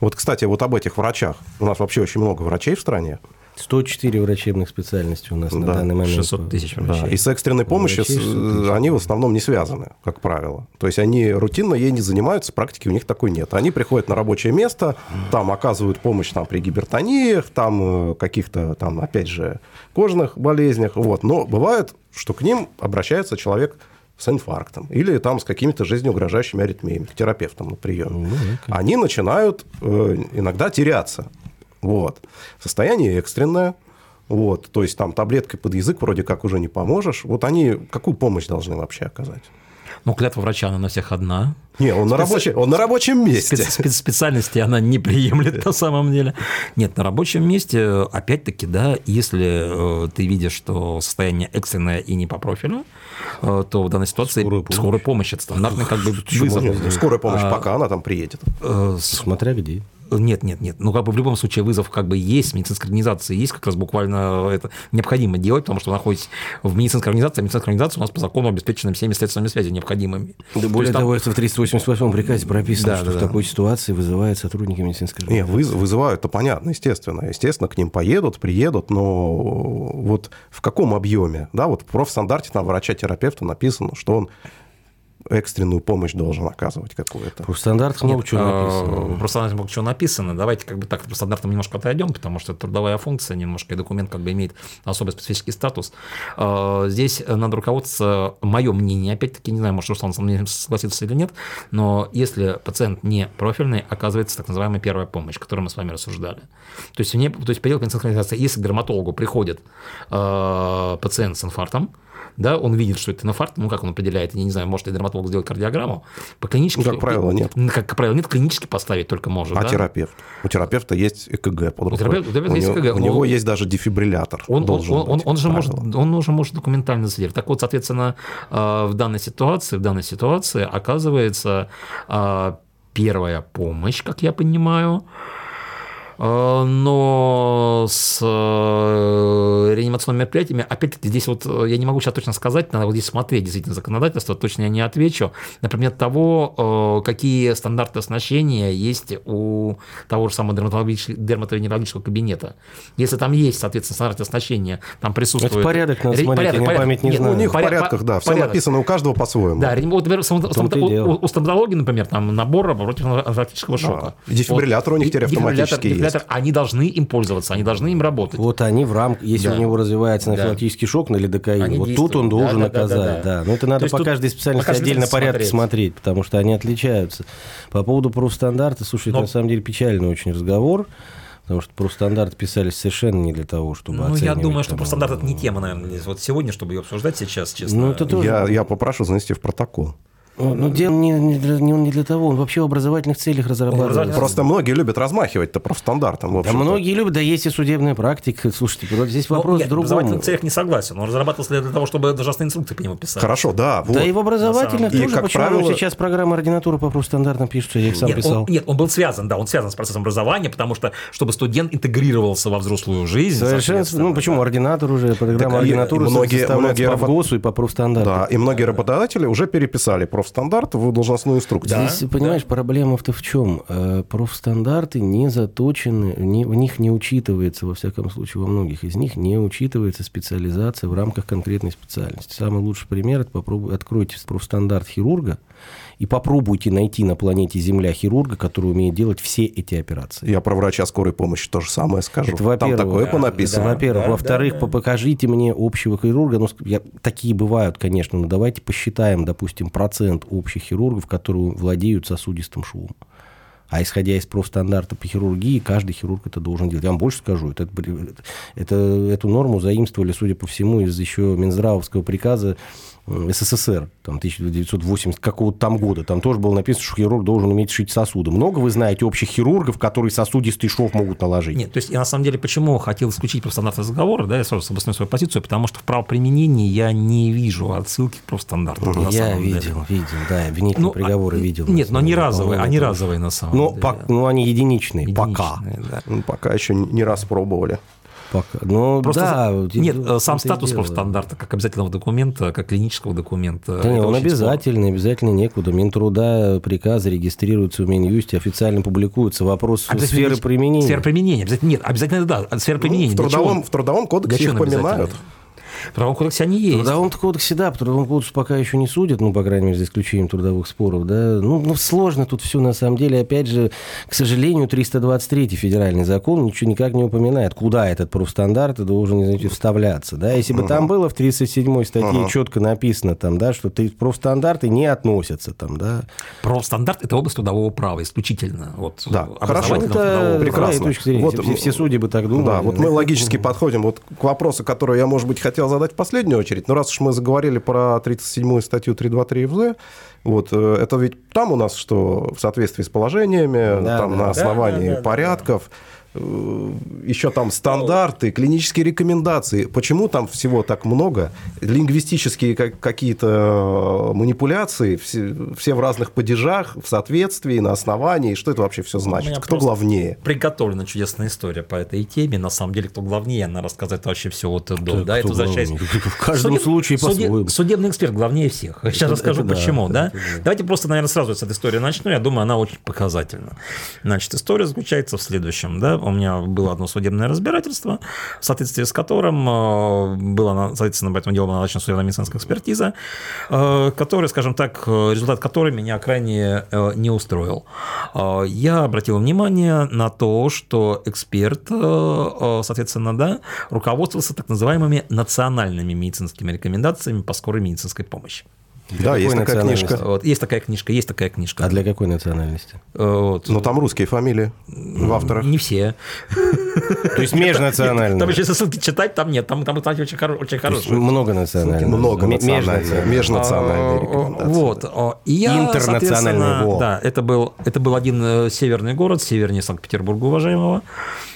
Speaker 1: Вот, кстати, вот об этих врачах. У нас вообще очень много врачей в стране.
Speaker 3: 104 врачебных специальностей у нас да. на данный момент.
Speaker 2: 600 тысяч врачей. Да.
Speaker 1: И с экстренной помощью с, они в основном не связаны, как правило. То есть они рутинно ей не занимаются, практики у них такой нет. Они приходят на рабочее место, там оказывают помощь там, при гипертониях, там э, каких-то, там, опять же, кожных болезнях. Вот. Но бывает, что к ним обращается человек с инфарктом или там с какими-то жизнеугрожающими аритмиями, к терапевтам на прием. Ну, они начинают э, иногда теряться. Вот. Состояние экстренное. Вот. То есть там таблеткой под язык вроде как уже не поможешь. Вот они какую помощь должны вообще оказать?
Speaker 2: Ну, клятва врача, она на всех одна.
Speaker 1: Не, он, Специ... на, рабочем, он на рабочем месте.
Speaker 2: Специ... Специальности она не приемлет на самом деле. Нет, на рабочем месте, опять-таки, да, если э, ты видишь, что состояние экстренное и не по профилю, э, то в данной ситуации скорая помощь, скорая помощь это стандартный как бы
Speaker 1: вызов. Скорая помощь, а, пока она там приедет.
Speaker 3: Э, Смотря где.
Speaker 2: Нет, нет, нет. Ну, как бы в любом случае вызов как бы есть, медицинская организация есть, как раз буквально это необходимо делать, потому что вы находитесь в медицинской организации, а медицинская организация у нас по закону обеспечена всеми средствами связи необходимыми.
Speaker 3: Да, более того, это в 388 приказе прописано, да, что да, в да. такой ситуации вызывают сотрудники медицинской
Speaker 1: организации. Нет, вызывают, это понятно, естественно. Естественно, к ним поедут, приедут, но вот в каком объеме? Да, вот в профстандарте там врача-терапевта написано, что он экстренную помощь должен оказывать какую-то.
Speaker 3: Про стандарт много чего написано.
Speaker 2: Про стандарт много чего написано. Давайте как бы так по стандартам немножко отойдем, потому что это трудовая функция немножко, и документ как бы имеет особый специфический статус. А, здесь надо руководствоваться, мое мнение, опять-таки, не знаю, может, Руслан со мной согласится или нет, но если пациент не профильный, оказывается так называемая первая помощь, о которой мы с вами рассуждали. То есть, не, то есть предел медицинской организации, если к дерматологу приходит э, пациент с инфарктом, да, он видит, что это инфаркт, ну, как он определяет, я не знаю, может ли дерматолог сделать кардиограмму, по клинически...
Speaker 1: Ну, как правило, нет.
Speaker 2: Как, как правило, нет, клинически поставить только может.
Speaker 1: А
Speaker 2: да?
Speaker 1: терапевт? У терапевта есть ЭКГ под рукой. У терапевта, у терапевта у есть ЭКГ. У него есть даже дефибриллятор.
Speaker 2: Он, он, он, он, он, же может, он уже может документально зафиксировать. Так вот, соответственно, э, в данной ситуации, в данной ситуации оказывается э, первая помощь, как я понимаю, но с э, реанимационными мероприятиями, опять-таки, здесь вот э, я не могу сейчас точно сказать, надо вот здесь смотреть действительно законодательство, точно я не отвечу. Например, того, какие стандарты оснащения есть у того же самого дерматовенерологического кабинета. Если там есть, соответственно, стандарты оснащения, там присутствует...
Speaker 3: Это порядок, надо смотреть, порядок, я порядок. память не Нет, знаю.
Speaker 1: У них в порядках, да, все написано у каждого по-своему.
Speaker 2: Да, вот, например, у, у стоматологии, например, там набор против анафилактического шока.
Speaker 1: Да. Дефибриллятор вот. у них теперь автоматически есть
Speaker 2: регулятор, они должны им пользоваться, они должны им работать.
Speaker 3: Вот они в рамках, если да. у него развивается анафилактический да. шок на лидокаин, они вот действуют. тут он должен да, оказать. Да, да, да. да. Но это надо по каждой специальности по отдельно порядок смотреть. смотреть, потому что они отличаются. По поводу профстандарта, слушай, Но... это на самом деле печальный очень разговор. Потому что профстандарты писались совершенно не для того, чтобы
Speaker 2: Ну, я думаю, что профстандарт – это не тема, наверное, вот сегодня, чтобы ее обсуждать сейчас, честно. Ну, это
Speaker 1: тоже... я, я попрошу занести в протокол.
Speaker 3: Ну, дело не, не, не, не для того, он вообще в образовательных целях разрабатывается.
Speaker 1: Просто многие любят размахивать-то профстандартом.
Speaker 3: Да многие любят, да есть и судебная практика. Слушайте, здесь ну, вопрос ну, в другом. В
Speaker 2: образовательных целях не согласен. Он разрабатывался для того, чтобы должностные инструкции по нему писать.
Speaker 1: Хорошо, да.
Speaker 3: Вот. Да и в образовательных тоже. И, как Почему правило... сейчас программа ординатуры по профстандартам пишется, я их сам
Speaker 2: нет,
Speaker 3: писал.
Speaker 2: Он, нет, он был связан, да, он связан с процессом образования, потому что, чтобы студент интегрировался во взрослую жизнь.
Speaker 3: Совершенно, ну почему, да. ординатор уже, программа так, ординатуры многие, многие по ГОСу и по профстандартам.
Speaker 1: Да, и многие работодатели уже переписали профстандарт в должностную инструкцию.
Speaker 3: Да, Здесь, понимаешь, да. проблема-то в чем? Э, профстандарты не заточены, не, в них не учитывается, во всяком случае, во многих из них не учитывается специализация в рамках конкретной специальности. Самый лучший пример – это попробуй, откройте профстандарт хирурга, и попробуйте найти на планете Земля хирурга, который умеет делать все эти операции.
Speaker 1: Я про врача скорой помощи то же самое скажу. Это, Там такое да, понаписано.
Speaker 3: Да, во-первых. Да, Во-вторых, да, да. покажите мне общего хирурга. Ну, я, такие бывают, конечно, но давайте посчитаем, допустим, процент общих хирургов, которые владеют сосудистым швом. А исходя из профстандарта по хирургии, каждый хирург это должен делать. Я вам больше скажу, это, это, эту норму заимствовали, судя по всему, из еще Минздравовского приказа СССР, там, 1980 какого-то там года, там тоже было написано, что хирург должен уметь шить сосуды. Много вы знаете общих хирургов, которые сосудистый шов могут наложить?
Speaker 2: Нет, то есть я на самом деле почему хотел исключить профстандартные разговоры, да, я сразу обосную свою позицию, потому что в правоприменении я не вижу отсылки к профстандарту.
Speaker 3: Я видел, деле. видел, да, обвинительные ну, приговоры а, видел.
Speaker 2: Нет, но они разовые, они разовые на самом
Speaker 3: но,
Speaker 2: деле.
Speaker 3: По, ну, они единичные, единичные пока.
Speaker 1: Да. Ну, пока еще не раз пробовали.
Speaker 3: Пока. Ну,
Speaker 2: Просто
Speaker 3: да,
Speaker 2: нет, сам статус профстандарта как обязательного документа, как клинического документа.
Speaker 3: Да, нет, он обязательный, спорно. обязательно некуда. Минтруда, приказы регистрируются в Минюсте, официально публикуются. Вопрос сферы применения.
Speaker 2: Сфера применения. Обязательно, нет, обязательно да, сфера ну, применения.
Speaker 1: В трудовом, в трудовом кодексе их поминают.
Speaker 2: В Трудовом кодексе они есть. В
Speaker 3: Трудовом кодексе, да, по Трудовому кодексу пока еще не судят, ну, по крайней мере, за исключением трудовых споров, да. Ну, ну сложно тут все на самом деле. Опять же, к сожалению, 323 федеральный закон ничего никак не упоминает, куда этот профстандарт должен, извините, вставляться, да. Если бы uh там было в 37 статье uh четко написано там, да, что профстандарты не относятся там, да.
Speaker 2: Профстандарт – это область трудового права исключительно. Вот,
Speaker 1: да, хорошо, это
Speaker 3: прекрасно. Зрения. Вот, все, все судьи бы так думали.
Speaker 1: Да, вот мы логически подходим вот к вопросу, который я, может быть, хотел задать в последнюю очередь. Но раз уж мы заговорили про 37-ю статью 323 ФЗ, вот, э, это ведь там у нас что в соответствии с положениями, да, там да, на основании да, да, порядков. Да, да еще там стандарты, клинические рекомендации. Почему там всего так много? Лингвистические какие-то э, манипуляции, все, все в разных падежах, в соответствии, на основании. Что это вообще все значит? Кто главнее?
Speaker 2: Приготовлена чудесная история по этой теме. На самом деле, кто главнее, она рассказать вообще все вот до. Кто, да, кто это возвращаясь...
Speaker 3: В каждом Судеб... случае по-своему.
Speaker 2: Судебный эксперт главнее всех. Сейчас это, расскажу, это почему. Да, да? да? Давайте просто, наверное, сразу с этой истории начну. Я думаю, она очень показательна. Значит, история заключается в следующем. Да? У меня было одно судебное разбирательство, в соответствии с которым э, было, соответственно, по этому делу была назначена судебно-медицинская экспертиза, э, которая, скажем так, результат которой меня крайне э, не устроил. Я обратил внимание на то, что эксперт, соответственно, да, руководствовался так называемыми национальными медицинскими рекомендациями по скорой медицинской помощи.
Speaker 1: Для да, есть такая книжка.
Speaker 2: Вот, есть такая книжка, есть такая книжка.
Speaker 3: А для какой национальности?
Speaker 1: Вот. Ну, там русские фамилии в авторах.
Speaker 2: Не все.
Speaker 3: То есть межнациональные.
Speaker 2: Там еще ссылки читать, там нет. Там, там кстати, очень, хоро- очень хорошие.
Speaker 3: Много национальных.
Speaker 1: Много национальных. Межнациональные рекомендации.
Speaker 2: Вот. Я, Интернациональный. Да, это был, это был один э, северный город, севернее Санкт-Петербурга, уважаемого.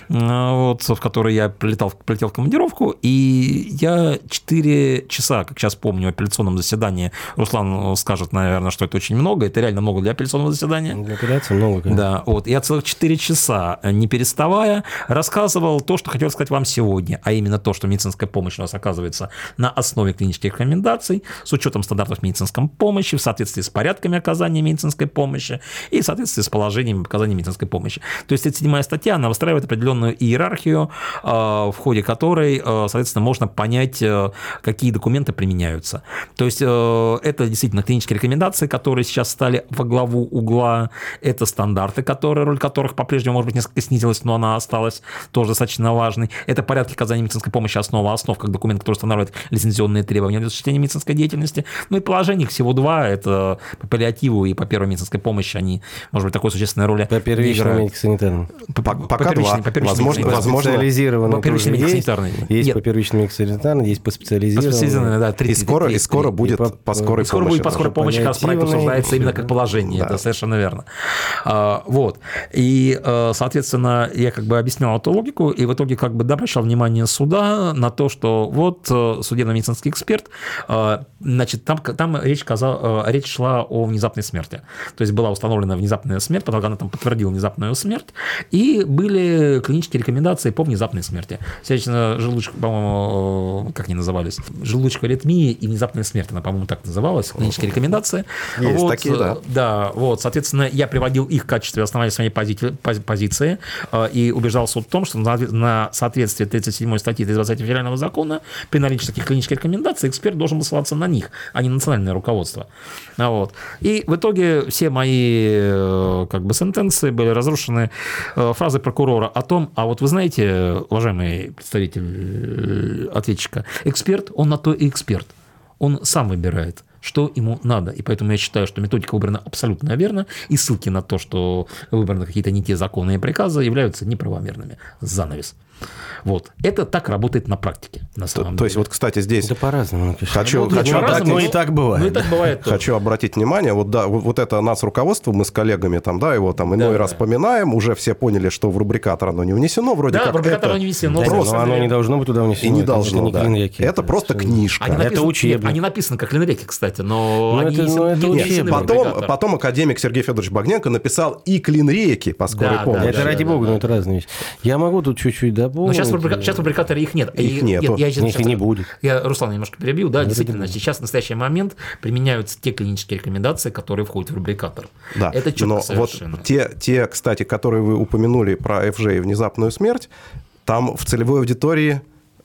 Speaker 2: Э, вот, в который я прилетал, прилетел в командировку, и я 4 часа, как сейчас помню, в апелляционном заседании, Руслан скажет, наверное, что это очень много, это реально много для апелляционного заседания.
Speaker 3: Для апелляции много, конечно.
Speaker 2: Да, вот, я целых 4 часа, не переставая, рассказывал то, что хотел сказать вам сегодня, а именно то, что медицинская помощь у нас оказывается на основе клинических рекомендаций, с учетом стандартов медицинской помощи, в соответствии с порядками оказания медицинской помощи и в соответствии с положением оказания медицинской помощи. То есть, эта седьмая статья, она выстраивает определенную определенную иерархию, а, в ходе которой, а, соответственно, можно понять, э, какие документы применяются. То есть э, это действительно клинические рекомендации, которые сейчас стали во главу угла, это стандарты, которые, роль которых по-прежнему, может быть, несколько снизилась, но она осталась тоже достаточно важной. Это порядки оказания медицинской помощи, основа основ, как документ, который устанавливает лицензионные требования для осуществления медицинской деятельности. Ну и положений всего два, это по паллиативу и по первой медицинской помощи, они, может быть, такой существенной роли
Speaker 3: По первичному медико-санитарному.
Speaker 1: Пока два. По
Speaker 3: возможно, возможно. Специализированные
Speaker 2: по первичной медико-санитарной.
Speaker 3: Есть, по первичной медико-санитарной, есть по специализированной. По специализированной,
Speaker 1: да. 3, и скоро, 3, и скоро 3, будет по, по скорой
Speaker 2: скоро помощи. Скоро будет по скорой помощи, как раз проект обсуждается именно как положение. Да. Это совершенно верно. А, вот. И, э, соответственно, я как бы объяснял эту логику, и в итоге как бы да, обращал внимание суда на то, что вот э, судебно-медицинский эксперт, э, значит, там, там речь, казал, речь шла о внезапной смерти. То есть была установлена внезапная смерть, потом она там подтвердила внезапную смерть, и были клинические рекомендации по внезапной смерти. Сердечно желудочка, по-моему, как они назывались? Желудочковая аритмия и внезапная смерть, она, по-моему, так называлась, клинические рекомендации.
Speaker 1: Есть вот, такие, да.
Speaker 2: Да, вот, соответственно, я приводил их в качестве основания своей пози- позиции э, и убеждал суд в том, что на, соответствие 37 статьи 320 федерального закона при наличии таких клинических рекомендаций эксперт должен был ссылаться на них, а не на национальное руководство. Вот. И в итоге все мои э, как бы сентенции были разрушены э, фразой прокурора о том, а вот вы знаете, уважаемый представитель э, ответчика, эксперт, он на то и эксперт. Он сам выбирает, что ему надо. И поэтому я считаю, что методика выбрана абсолютно верно, и ссылки на то, что выбраны какие-то не те законы и приказы, являются неправомерными. Занавес. Вот. Это так работает на практике, на самом
Speaker 1: то,
Speaker 2: деле.
Speaker 1: То есть, вот, кстати, здесь...
Speaker 3: Да по-разному.
Speaker 1: Хочу,
Speaker 3: ну,
Speaker 1: хочу, обратить,
Speaker 3: ну, и так бывает. Ну, и
Speaker 2: так бывает
Speaker 1: хочу обратить внимание, вот, да, вот, вот это нас руководство, мы с коллегами там, да, его там иной да, раз да. поминаем, уже все поняли, что в рубрикатор оно не внесено, вроде
Speaker 2: да,
Speaker 1: как
Speaker 2: в рубрикатор
Speaker 1: это...
Speaker 2: оно не внесено.
Speaker 3: Да, просто... Но оно не должно быть туда внесено.
Speaker 1: И не должно, да. Это, это просто книжка.
Speaker 2: Они
Speaker 1: написаны,
Speaker 2: это учебник. Нет, они написаны как клинреки, кстати, но, но они
Speaker 3: это, но это
Speaker 1: нет, потом, потом академик Сергей Федорович Багненко написал и клинреки по скорой
Speaker 3: да,
Speaker 1: помощи.
Speaker 3: Да, это ради бога, но это разные вещи. Я могу тут чуть-чуть дополнить.
Speaker 2: Но сейчас в рубрикаторе их нет.
Speaker 1: Их нет.
Speaker 3: Нет, я сейчас,
Speaker 1: не будет.
Speaker 2: Я Руслан немножко перебью. Да, действительно, сейчас в настоящий момент применяются те клинические рекомендации, которые входят в рубрикатор.
Speaker 1: Да,
Speaker 2: это четко
Speaker 1: но
Speaker 2: совершенно.
Speaker 1: Вот те, те, кстати, которые вы упомянули про ФЖ и внезапную смерть, там в целевой аудитории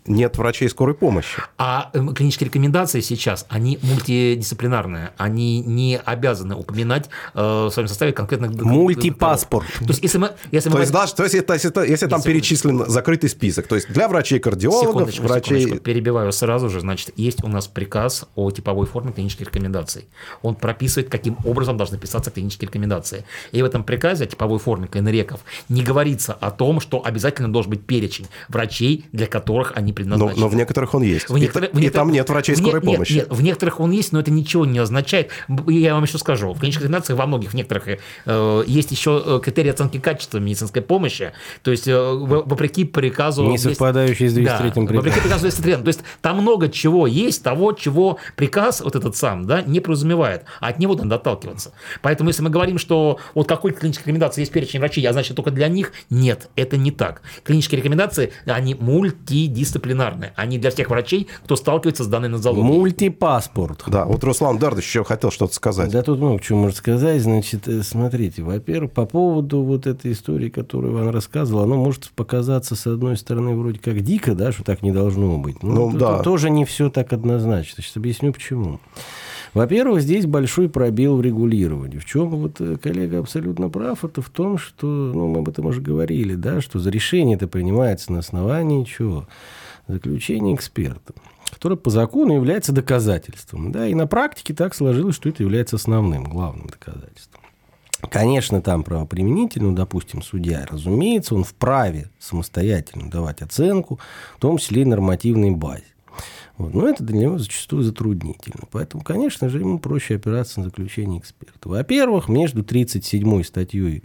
Speaker 1: нет врачей скорой помощи.
Speaker 2: А эм, клинические рекомендации сейчас, они мультидисциплинарные. Они не обязаны упоминать э, в своем составе конкретных...
Speaker 3: Мультипаспорт.
Speaker 2: То есть, если мы... Если
Speaker 1: то,
Speaker 2: мы...
Speaker 1: есть, да, то есть, если, если, если там перечислен закрытый список, то есть для врачей-кардиологов,
Speaker 2: секундочку,
Speaker 1: врачей...
Speaker 2: Секундочку, перебиваю сразу же. Значит, есть у нас приказ о типовой форме клинических рекомендаций. Он прописывает, каким образом должны писаться клинические рекомендации. И в этом приказе о типовой форме клинреков не говорится о том, что обязательно должен быть перечень врачей, для которых они предназначены.
Speaker 1: Но, но в некоторых он есть.
Speaker 2: В некотор...
Speaker 1: и, в некотор... и там нет врачей скорой
Speaker 2: нет,
Speaker 1: помощи.
Speaker 2: Нет, нет, в некоторых он есть, но это ничего не означает. Я вам еще скажу. В клинических рекомендациях во многих, в некоторых э, есть еще э, критерии оценки качества медицинской помощи. То есть, э, вопреки приказу...
Speaker 3: Не совпадающий с 203 да, приказом.
Speaker 2: Вопреки приказу 203. То есть, там много чего есть, того, чего приказ вот этот сам да, не подразумевает. А от него надо отталкиваться. Поэтому, если мы говорим, что вот какой клинической рекомендации есть перечень врачей, а значит только для них, нет, это не так. Клинические рекомендации, они мультидисциплинарные. Они для всех врачей, кто сталкивается с данной нозологией.
Speaker 3: Мультипаспорт.
Speaker 1: Да, вот Руслан Дардович еще хотел что-то сказать.
Speaker 3: Да тут много чего можно сказать. Значит, э, смотрите, во-первых, по поводу вот этой истории, которую Иван рассказывал, оно может показаться, с одной стороны, вроде как дико, да, что так не должно быть.
Speaker 1: Но ну, да.
Speaker 3: тоже не все так однозначно. Сейчас объясню, почему. Во-первых, здесь большой пробел в регулировании. В чем вот э, коллега абсолютно прав, это в том, что, ну, мы об этом уже говорили, да, что за решение это принимается на основании чего? Заключение эксперта которое по закону является доказательством. Да, и на практике так сложилось, что это является основным, главным доказательством. Конечно, там правоприменительно, ну, допустим, судья, разумеется, он вправе самостоятельно давать оценку, в том числе и нормативной базе. Вот. Но это для него зачастую затруднительно. Поэтому, конечно же, ему проще опираться на заключение эксперта. Во-первых, между 37 статьей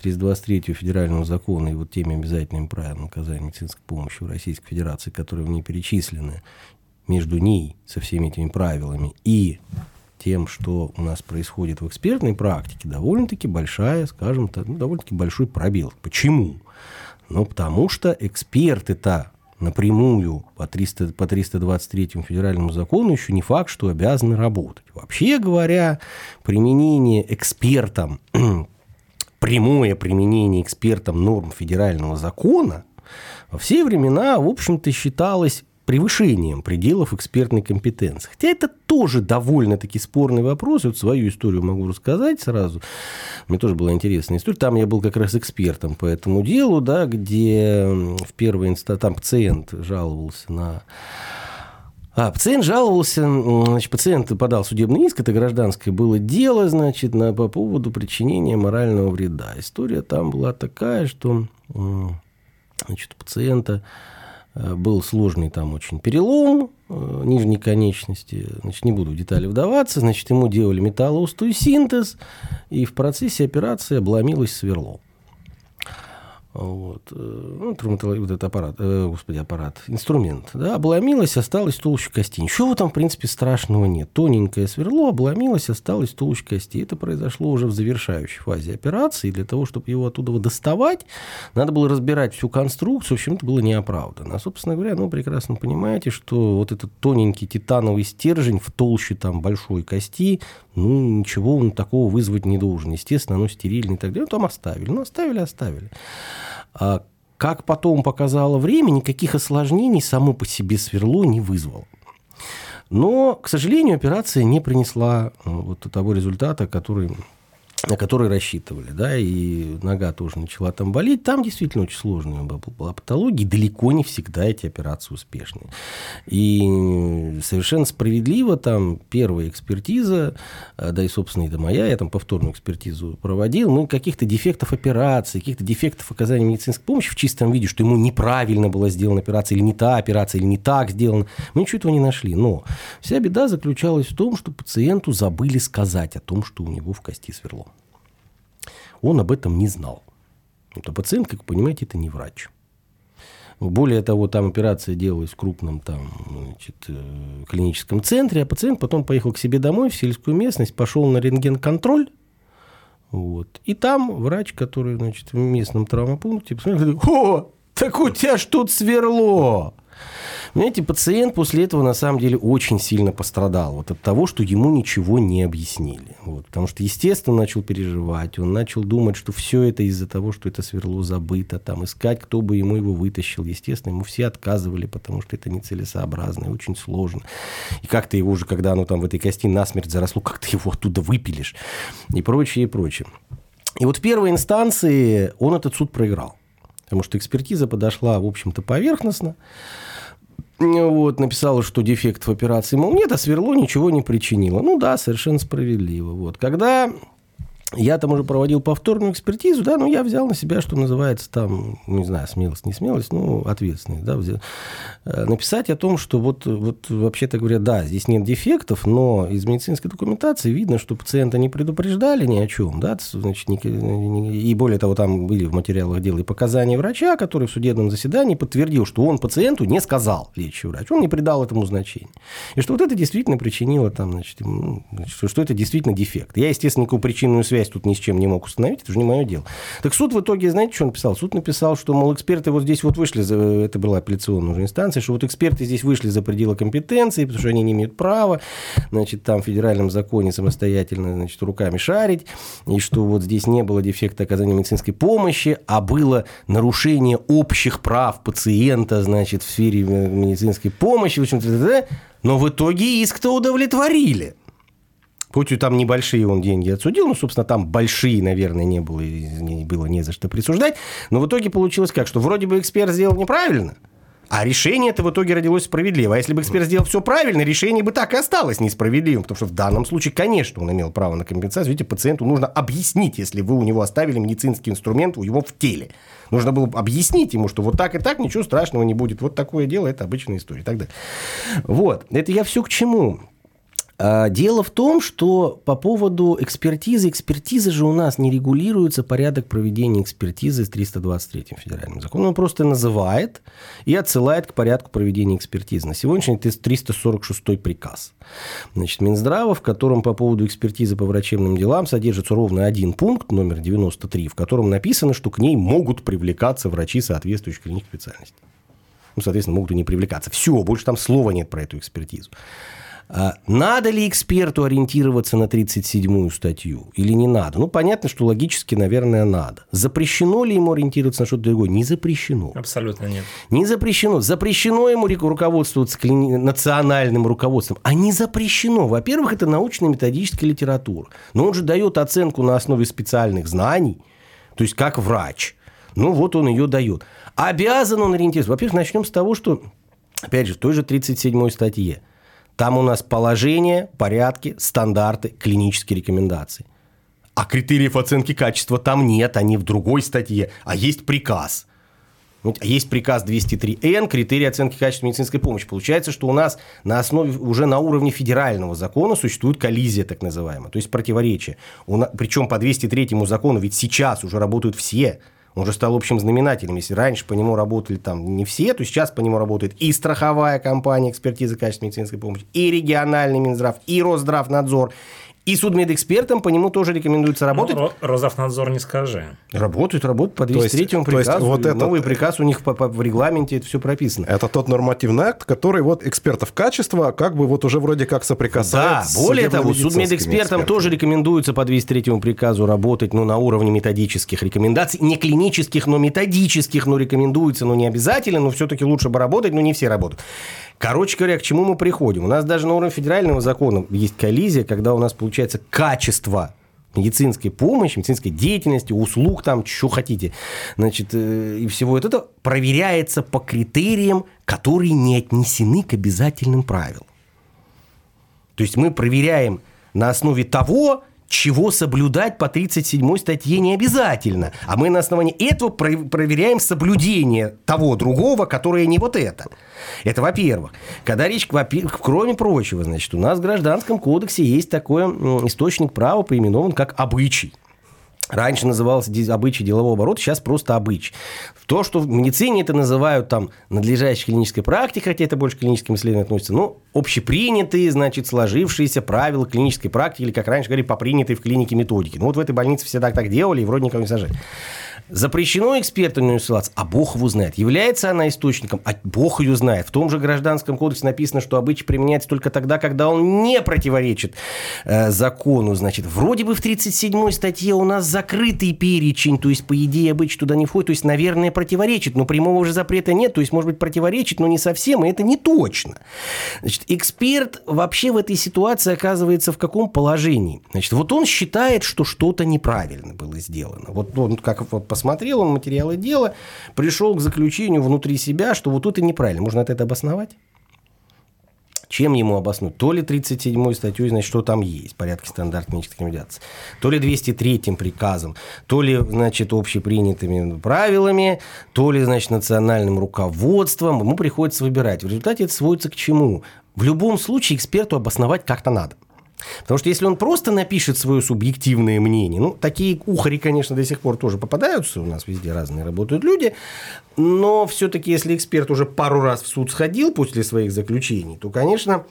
Speaker 3: 323 Федерального закона и вот теми обязательными правилами оказания медицинской помощи в Российской Федерации, которые в ней перечислены, между ней со всеми этими правилами и тем, что у нас происходит в экспертной практике, довольно-таки большая, скажем так, ну, довольно-таки большой пробел. Почему? Ну, потому что эксперты-то напрямую по, 300, по 323 федеральному закону еще не факт, что обязаны работать. Вообще говоря, применение экспертам, прямое применение экспертам норм федерального закона во все времена, в общем-то, считалось превышением пределов экспертной компетенции. Хотя это тоже довольно-таки спорный вопрос. Вот свою историю могу рассказать сразу. Мне тоже была интересная история. Там я был как раз экспертом по этому делу, да, где в первой инстанции там пациент жаловался на а, пациент жаловался, значит, пациент подал судебный иск, это гражданское было дело, значит, на, по поводу причинения морального вреда. История там была такая, что значит, у пациента был сложный там очень перелом э, нижней конечности. Значит, не буду в детали вдаваться. Значит, ему делали металлоустойсинтез, и в процессе операции обломилось сверло. Вот. Э, ну, травматология, вот этот аппарат, э, господи, аппарат, инструмент, да, обломилась, осталась толща кости. Ничего там, в принципе, страшного нет. Тоненькое сверло обломилось, осталась толща кости. Это произошло уже в завершающей фазе операции. Для того, чтобы его оттуда доставать, надо было разбирать всю конструкцию. В общем, это было неоправданно. А, собственно говоря, ну, прекрасно понимаете, что вот этот тоненький титановый стержень в толще там большой кости, ну, ничего он такого вызвать не должен. Естественно, оно стерильное и так далее. Ну, там оставили. Ну, оставили, оставили. А как потом показало время, никаких осложнений само по себе сверло не вызвало. Но, к сожалению, операция не принесла э, вот того результата, который на который рассчитывали, да, и нога тоже начала там болеть, там действительно очень сложная была патология, и далеко не всегда эти операции успешные. И совершенно справедливо там первая экспертиза, э, да и, собственно, это моя, я там повторную экспертизу проводил, мы каких-то дефектов операции, каких-то дефектов оказания медицинской помощи в чистом виде, что ему неправильно была сделана операция, или не та операция, или не так сделана, мы ничего этого не нашли. Но вся беда заключалась в том, что пациенту забыли сказать о том, что у него в кости сверло он об этом не знал. Это пациент, как вы понимаете, это не врач. Более того, там операция делалась в крупном там, значит, э, клиническом центре, а пациент потом поехал к себе домой в сельскую местность, пошел на рентген-контроль, вот. И там врач, который значит, в местном травмопункте, посмотрел, о, так у тебя ж тут сверло. Понимаете, пациент после этого на самом деле очень сильно пострадал вот от того, что ему ничего не объяснили. Вот, потому что, естественно, он начал переживать, он начал думать, что все это из-за того, что это сверло забыто, там искать, кто бы ему его вытащил. Естественно, ему все отказывали, потому что это нецелесообразно и очень сложно. И как ты его уже, когда оно там в этой кости насмерть заросло, как ты его оттуда выпилишь и прочее, и прочее. И вот в первой инстанции он этот суд проиграл. Потому что экспертиза подошла, в общем-то, поверхностно вот, написала, что дефект в операции, мол, нет, а сверло ничего не причинило. Ну да, совершенно справедливо. Вот. Когда я там уже проводил повторную экспертизу, да, но я взял на себя, что называется, там, не знаю, смелость, не смелость, ну, ответственность, да, взял, э, написать о том, что вот, вот вообще-то говоря, да, здесь нет дефектов, но из медицинской документации видно, что пациента не предупреждали ни о чем, да, значит, не, и более того, там были в материалах дела и показания врача, который в судебном заседании подтвердил, что он пациенту не сказал, лечащий врач, он не придал этому значения. И что вот это действительно причинило там, значит, ну, что, что это действительно дефект. Я, естественно, никакую причинную связь связь тут ни с чем не мог установить, это же не мое дело. Так суд в итоге, знаете, что он написал? Суд написал, что, мол, эксперты вот здесь вот вышли, за, это была апелляционная уже инстанция, что вот эксперты здесь вышли за пределы компетенции, потому что они не имеют права, значит, там в федеральном законе самостоятельно, значит, руками шарить, и что вот здесь не было дефекта оказания медицинской помощи, а было нарушение общих прав пациента, значит, в сфере медицинской помощи, в общем-то, но в итоге иск-то удовлетворили. И там небольшие он деньги отсудил, ну, собственно, там большие, наверное, не было, не было не за что присуждать. Но в итоге получилось как, что вроде бы эксперт сделал неправильно, а решение это в итоге родилось справедливо. А если бы эксперт сделал все правильно, решение бы так и осталось несправедливым. Потому что в данном случае, конечно, он имел право на компенсацию. Видите, пациенту нужно объяснить, если вы у него оставили медицинский инструмент у него в теле. Нужно было объяснить ему, что вот так и так ничего страшного не будет. Вот такое дело, это обычная история и так далее. Вот. Это я все к чему? А, дело в том, что по поводу экспертизы, экспертизы же у нас не регулируется порядок проведения экспертизы с 323 федеральным законом. Он просто называет и отсылает к порядку проведения экспертизы. На сегодняшний это 346 приказ. Значит, Минздрава, в котором по поводу экспертизы по врачебным делам содержится ровно один пункт, номер 93, в котором написано, что к ней могут привлекаться врачи соответствующих клинических специальностей. Ну, соответственно, могут и не привлекаться. Все, больше там слова нет про эту экспертизу. А надо ли эксперту ориентироваться на 37-ю статью или не надо? Ну, понятно, что логически, наверное, надо. Запрещено ли ему ориентироваться на что-то другое? Не запрещено.
Speaker 2: Абсолютно нет.
Speaker 3: Не запрещено. Запрещено ему руководствоваться национальным руководством. А не запрещено. Во-первых, это научно-методическая литература. Но он же дает оценку на основе специальных знаний, то есть как врач. Ну, вот он ее дает. Обязан он ориентироваться. Во-первых, начнем с того, что, опять же, в той же 37 статье – там у нас положение, порядки, стандарты, клинические рекомендации. А критериев оценки качества там нет, они в другой статье, а есть приказ. Есть приказ 203Н, критерии оценки качества медицинской помощи. Получается, что у нас на основе, уже на уровне федерального закона существует коллизия так называемая, то есть противоречие. Причем по 203 закону ведь сейчас уже работают все он же стал общим знаменателем. Если раньше по нему работали там не все, то сейчас по нему работает и страховая компания экспертизы качества медицинской помощи, и региональный Минздрав, и Росздравнадзор, и судмедэкспертам по нему тоже рекомендуется ну, работать.
Speaker 2: Ну, Росздравнадзор не скажи.
Speaker 3: Работают, работают по 203 приказу. вот этот... Новый приказ у них по, по, в регламенте, это все прописано.
Speaker 1: Это тот нормативный акт, который вот экспертов качества как бы вот уже вроде как соприкасается
Speaker 3: Да, более того, судмедэкспертам тоже рекомендуется по 203 приказу работать ну, на уровне методических рекомендаций. Не клинических, но методических, но рекомендуется, но не обязательно, но все-таки лучше бы работать, но не все работают. Короче говоря, к чему мы приходим? У нас даже на уровне федерального закона есть коллизия, когда у нас получается качество медицинской помощи, медицинской деятельности, услуг, там, что хотите, значит, э, и всего это проверяется по критериям, которые не отнесены к обязательным правилам. То есть мы проверяем на основе того, чего соблюдать по 37 статье не обязательно. А мы на основании этого проверяем соблюдение того другого, которое не вот это. Это во-первых. Когда речь, кроме прочего, значит, у нас в Гражданском кодексе есть такой источник права, поименован как обычай. Раньше назывался обычай делового оборота, сейчас просто обычай. То, что в медицине это называют там надлежащей клинической практикой, хотя это больше к клиническим исследованиям относится, ну, общепринятые, значит, сложившиеся правила клинической практики, или, как раньше говорили, по принятой в клинике методики. Ну, вот в этой больнице все так, так делали, и вроде никого не сажали. Запрещено эксперту не ссылаться, а Бог его знает. Является она источником, а Бог ее знает. В том же Гражданском кодексе написано, что обычай применяется только тогда, когда он не противоречит э, закону. Значит, вроде бы в 37 статье у нас закрытый перечень, то есть, по идее, обычай туда не входит, то есть, наверное, противоречит, но прямого же запрета нет, то есть, может быть, противоречит, но не совсем, и это не точно. Значит, эксперт вообще в этой ситуации оказывается в каком положении? Значит, вот он считает, что что-то неправильно было сделано. Вот он как вот посмотрел он материалы дела, пришел к заключению внутри себя, что вот тут и неправильно. Можно это обосновать? Чем ему обоснуть? То ли 37-й статьей, значит, что там есть, порядке стандарт клинической рекомендации, то ли 203-м приказом, то ли, значит, общепринятыми правилами, то ли, значит, национальным руководством. Ему приходится выбирать. В результате это сводится к чему? В любом случае эксперту обосновать как-то надо. Потому что если он просто напишет свое субъективное мнение, ну, такие ухари, конечно, до сих пор тоже попадаются, у нас везде разные работают люди, но все-таки, если эксперт уже пару раз в суд сходил после своих заключений, то, конечно,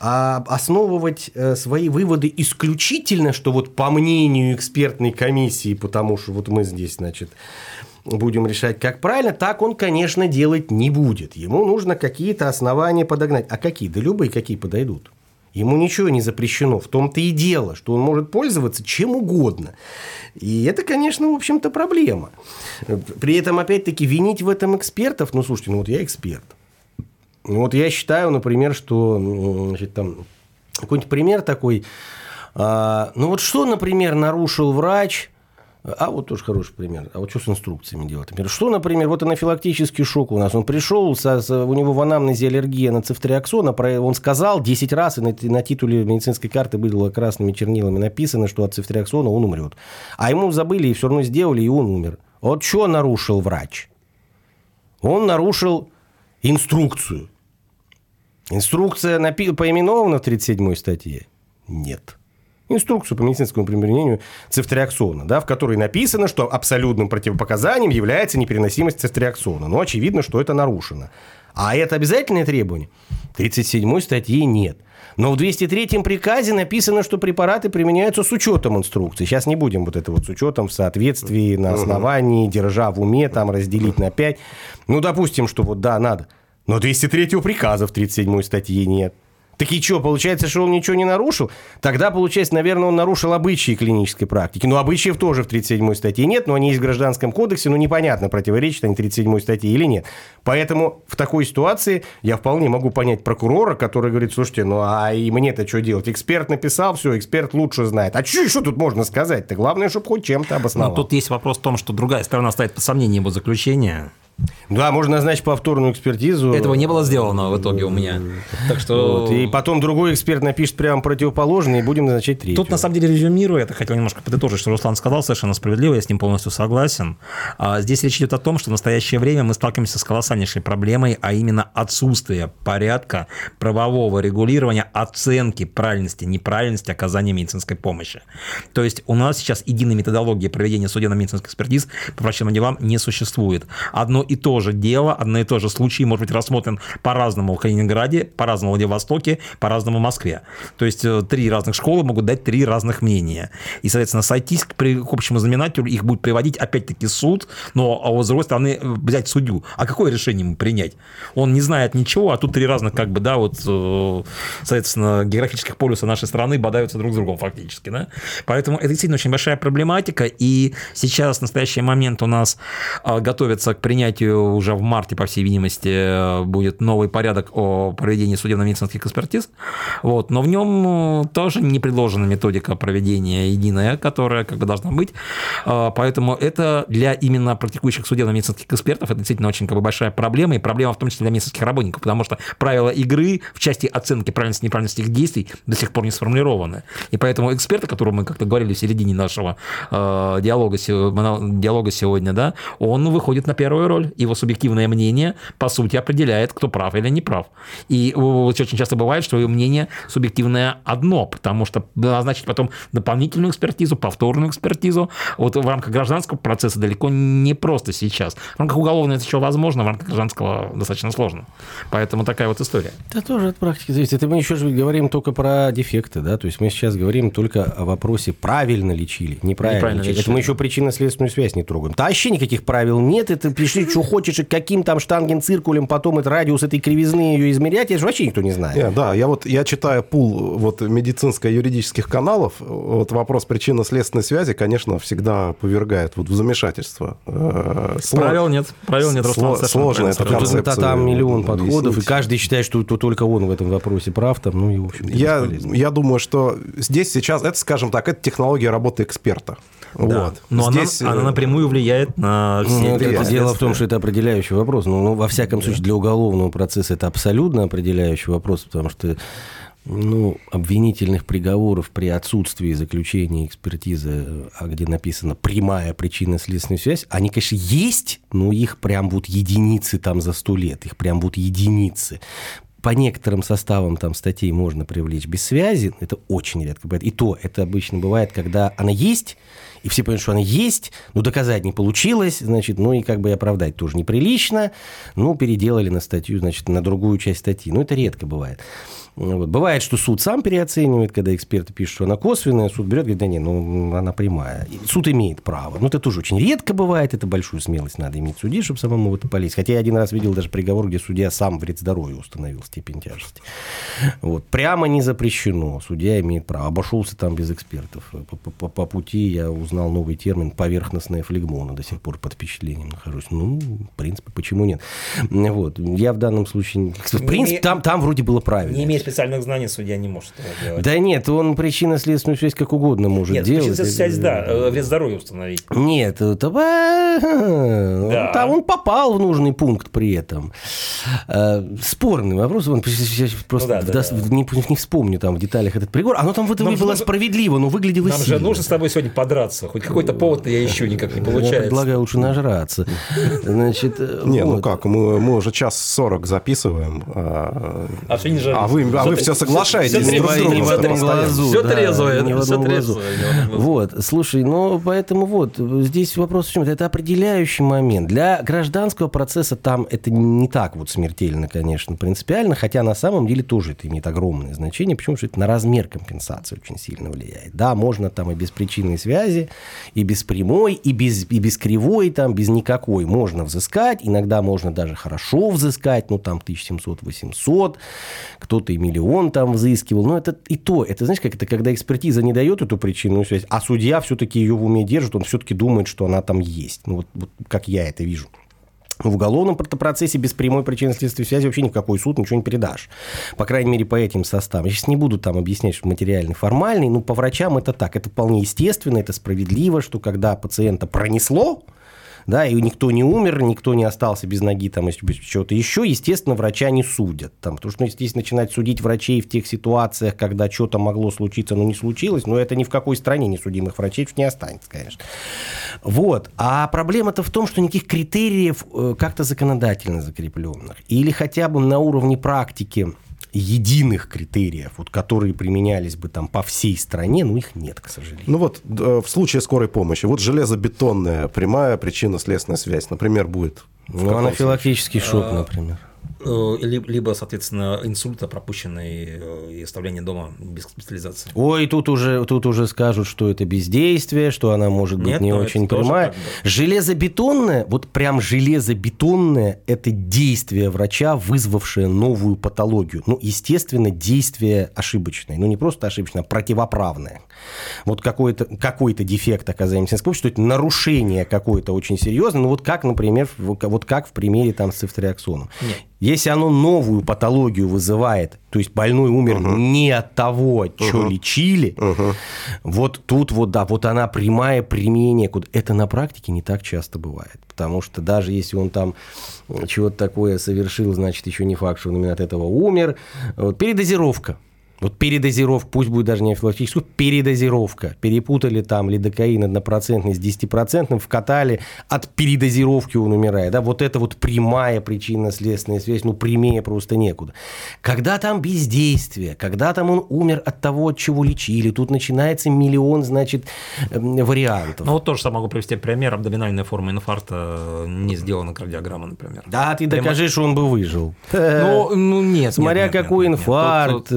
Speaker 3: а, основывать э, свои выводы исключительно, что вот по мнению экспертной комиссии, потому что вот мы здесь, значит, будем решать, как правильно, так он, конечно, делать не будет. Ему нужно какие-то основания подогнать. А какие? Да любые какие подойдут. Ему ничего не запрещено. В том-то и дело, что он может пользоваться чем угодно. И это, конечно, в общем-то, проблема. При этом, опять-таки, винить в этом экспертов, ну, слушайте, ну вот я эксперт. Ну, вот я считаю, например, что, значит, там, какой-нибудь пример такой, а, ну вот что, например, нарушил врач, а вот тоже хороший пример. А вот что с инструкциями делать? Например, что, например, вот анафилактический шок у нас. Он пришел, со, со, у него в анамнезе аллергия на цифтриаксон, а он сказал 10 раз, и на, на титуле медицинской карты было красными чернилами написано, что от цифтриаксона он умрет. А ему забыли и все равно сделали, и он умер. Вот что нарушил врач? Он нарушил инструкцию. Инструкция напи- поименована в 37 статье? Нет инструкцию по медицинскому применению цифтриаксона, да, в которой написано, что абсолютным противопоказанием является непереносимость цифтриаксона. Но очевидно, что это нарушено. А это обязательное требование? 37 статьи нет. Но в 203 приказе написано, что препараты применяются с учетом инструкции. Сейчас не будем вот это вот с учетом в соответствии, на основании, держа в уме, там разделить на 5. Ну, допустим, что вот да, надо. Но 203 приказа в 37 статье нет. Так и что, получается, что он ничего не нарушил? Тогда, получается, наверное, он нарушил обычаи клинической практики. Но обычаев тоже в 37 статье нет, но они есть в Гражданском кодексе, но непонятно, противоречат они 37 статье или нет. Поэтому в такой ситуации я вполне могу понять прокурора, который говорит, слушайте, ну а и мне-то что делать? Эксперт написал, все, эксперт лучше знает. А что еще тут можно сказать-то? Главное, чтобы хоть чем-то обосновал.
Speaker 2: Но тут есть вопрос в том, что другая сторона ставит под сомнение его заключение.
Speaker 3: Да, можно назначить повторную экспертизу.
Speaker 2: Этого не было сделано в итоге у меня. Так что...
Speaker 3: Вот, и потом другой эксперт напишет прямо противоположное, и будем назначать третью.
Speaker 2: Тут, на самом деле, резюмируя, я хотел немножко подытожить, что Руслан сказал совершенно справедливо, я с ним полностью согласен. А здесь речь идет о том, что в настоящее время мы сталкиваемся с колоссальнейшей проблемой, а именно отсутствие порядка правового регулирования оценки правильности, неправильности оказания медицинской помощи. То есть у нас сейчас единой методологии проведения судебно-медицинских экспертиз по врачебным делам не существует. Одно и то же дело, одно и то же случай может быть рассмотрен по-разному в Калининграде, по-разному в Владивостоке, по-разному в Москве. То есть э, три разных школы могут дать три разных мнения. И, соответственно, сойтись к, к общему знаменателю, их будет приводить опять-таки суд, но а с другой стороны э, взять судью. А какое решение ему принять? Он не знает ничего, а тут три разных, как бы, да, вот, э, соответственно, географических полюса нашей страны бодаются друг с другом фактически, да. Поэтому это действительно очень большая проблематика, и сейчас в настоящий момент у нас готовится к принятию принятию уже в марте, по всей видимости, будет новый порядок о проведении судебно-медицинских экспертиз. Вот. Но в нем тоже не предложена методика проведения единая, которая как бы должна быть. Поэтому это для именно практикующих судебно-медицинских экспертов это действительно очень как бы, большая проблема, и проблема в том числе для медицинских работников, потому что правила игры в части оценки правильности и неправильности их действий до сих пор не сформулированы. И поэтому эксперты, которые мы как-то говорили в середине нашего э, диалога, диалога сегодня, да, он выходит на первую роль. Его субъективное мнение, по сути, определяет, кто прав или не прав. И очень часто бывает, что его мнение субъективное одно, потому что назначить потом дополнительную экспертизу, повторную экспертизу, вот в рамках гражданского процесса далеко не просто сейчас. В рамках уголовного это еще возможно, в рамках гражданского достаточно сложно. Поэтому такая вот история.
Speaker 3: Это тоже от практики зависит. Это мы еще же говорим только про дефекты, да, то есть мы сейчас говорим только о вопросе, правильно лечили, неправильно, неправильно лечили. Это мы еще причинно-следственную связь не трогаем. Да вообще никаких правил нет, это пришли, что хочешь, и каким там штангенциркулем, потом это радиус этой кривизны ее измерять, это же вообще никто не знает.
Speaker 1: Yeah, да, я вот, я читаю пул вот медицинско-юридических каналов, вот вопрос причинно-следственной связи, конечно, всегда повергает вот в замешательство.
Speaker 2: Э, правил нет, правил нет,
Speaker 1: Сло, Сложно это
Speaker 3: концепция. Там миллион подходов, и каждый считает, что только он в этом вопросе прав, там, ну и в общем
Speaker 1: я, я думаю, что здесь сейчас, это, скажем так, это технология работы эксперта.
Speaker 2: Да. Вот. Но Здесь... она, она э, напрямую влияет на
Speaker 3: все ну, это Дело в том, что это определяющий вопрос. Но, ну, во всяком случае, для уголовного процесса это абсолютно определяющий вопрос, потому что ну, обвинительных приговоров при отсутствии заключения экспертизы, а где написано прямая причинно-следственная связь, они, конечно, есть, но их прям вот единицы там за сто лет, их прям вот единицы по некоторым составам там статей можно привлечь без связи, это очень редко бывает. И то, это обычно бывает, когда она есть, и все понимают, что она есть, но доказать не получилось, значит, ну и как бы и оправдать тоже неприлично, ну, переделали на статью, значит, на другую часть статьи. Ну, это редко бывает. Вот. Бывает, что суд сам переоценивает, когда эксперты пишут, что она косвенная, суд берет, говорит, да нет, ну она прямая. Суд имеет право. Но это тоже очень редко бывает, это большую смелость надо иметь судьи, чтобы самому в это полезть. Хотя я один раз видел даже приговор, где судья сам вред здоровью установил степень тяжести. Вот. Прямо не запрещено, судья имеет право. Обошелся там без экспертов. По, по, по пути я узнал новый термин поверхностная флегмона, до сих пор под впечатлением нахожусь. Ну, в принципе, почему нет? Вот. Я в данном случае... В принципе, там, там вроде было правильно.
Speaker 2: Не имеет специальных знаний судья не может этого делать.
Speaker 3: Да нет, он причинно-следственную связь как угодно может нет, делать. Нет,
Speaker 2: связь, да, э, вред здоровью установить.
Speaker 3: Нет, это... Да. Там он попал в нужный пункт при этом. Э, спорный вопрос, он просто ну, да, да, да. Не, не вспомню там в деталях этот приговор. Оно там в этом было справедливо, но выглядело
Speaker 2: Нам
Speaker 3: сильно.
Speaker 2: же нужно с тобой сегодня подраться. Хоть какой-то повод я ищу, никак не получается. Я
Speaker 3: предлагаю лучше нажраться. Значит,
Speaker 1: не, ну как, мы, мы уже час сорок записываем. А, а, не а вы а вы все соглашаетесь
Speaker 2: все друг с другом. Не в глазу. Все трезвое. Не в одном
Speaker 3: глазу. Вот, слушай, ну, поэтому вот, здесь вопрос в чем? Это определяющий момент. Для гражданского процесса там это не так вот смертельно, конечно, принципиально, хотя на самом деле тоже это имеет огромное значение. Почему? Потому что это на размер компенсации очень сильно влияет. Да, можно там и без причинной связи, и без прямой, и без, и без кривой, там, без никакой можно взыскать. Иногда можно даже хорошо взыскать, ну, там, 1700-800. Кто-то и миллион там взыскивал. Но это и то, это знаешь, как это, когда экспертиза не дает эту причинную связь, а судья все-таки ее в уме держит, он все-таки думает, что она там есть. Ну, вот, вот как я это вижу. В уголовном процессе без прямой причинно-следственной связи вообще ни в какой суд ничего не передашь. По крайней мере, по этим составам. Я сейчас не буду там объяснять, что материальный, формальный, но по врачам это так. Это вполне естественно, это справедливо, что когда пациента пронесло, да, и никто не умер, никто не остался без ноги, там, без чего-то еще, естественно, врача не судят. Там, потому что, ну, если начинать судить врачей в тех ситуациях, когда что-то могло случиться, но не случилось, но это ни в какой стране не судимых врачей не останется, конечно. Вот. А проблема-то в том, что никаких критериев э, как-то законодательно закрепленных или хотя бы на уровне практики единых критериев, вот, которые применялись бы там по всей стране, ну, их нет, к сожалению.
Speaker 1: Ну вот в случае скорой помощи, вот железобетонная прямая причинно-следственная связь, например, будет.
Speaker 3: Ну, анафилактический шок, а, например.
Speaker 2: Э, либо, соответственно, инсульта, пропущенный э, и оставление дома без госпитализации.
Speaker 3: Ой, тут уже, тут уже скажут, что это бездействие, что она может быть Нет, не очень прямая. Железобетонное, вот прям железобетонное, это действие врача, вызвавшее новую патологию. Ну, естественно, действие ошибочное. Ну, не просто ошибочное, а противоправное. Вот какой-то какой дефект помощи, что это нарушение какое-то очень серьезное. Ну, вот как, например, вот как в примере там с цифтриаксоном. Нет. Если оно новую патологию вызывает, то есть больной умер угу. не от того, что угу. лечили, угу. вот тут вот, да, вот она прямая применение. Это на практике не так часто бывает. Потому что даже если он там чего-то такое совершил, значит, еще не факт, что он именно от этого умер. Вот, передозировка. Вот передозировка, пусть будет даже не анафилактическую, передозировка. Перепутали там лидокаин однопроцентный с 10%, вкатали, от передозировки он умирает. Да? Вот это вот прямая причинно-следственная связь, ну, прямее просто некуда. Когда там бездействие, когда там он умер от того, от чего лечили, тут начинается миллион, значит, эм, вариантов.
Speaker 2: Ну, вот тоже могу привести пример. Абдоминальная форма инфаркта не сделана кардиограмма, например.
Speaker 3: Да, ты докажи, что он бы выжил.
Speaker 2: Ну, ну нет.
Speaker 3: Смотря какой инфаркт,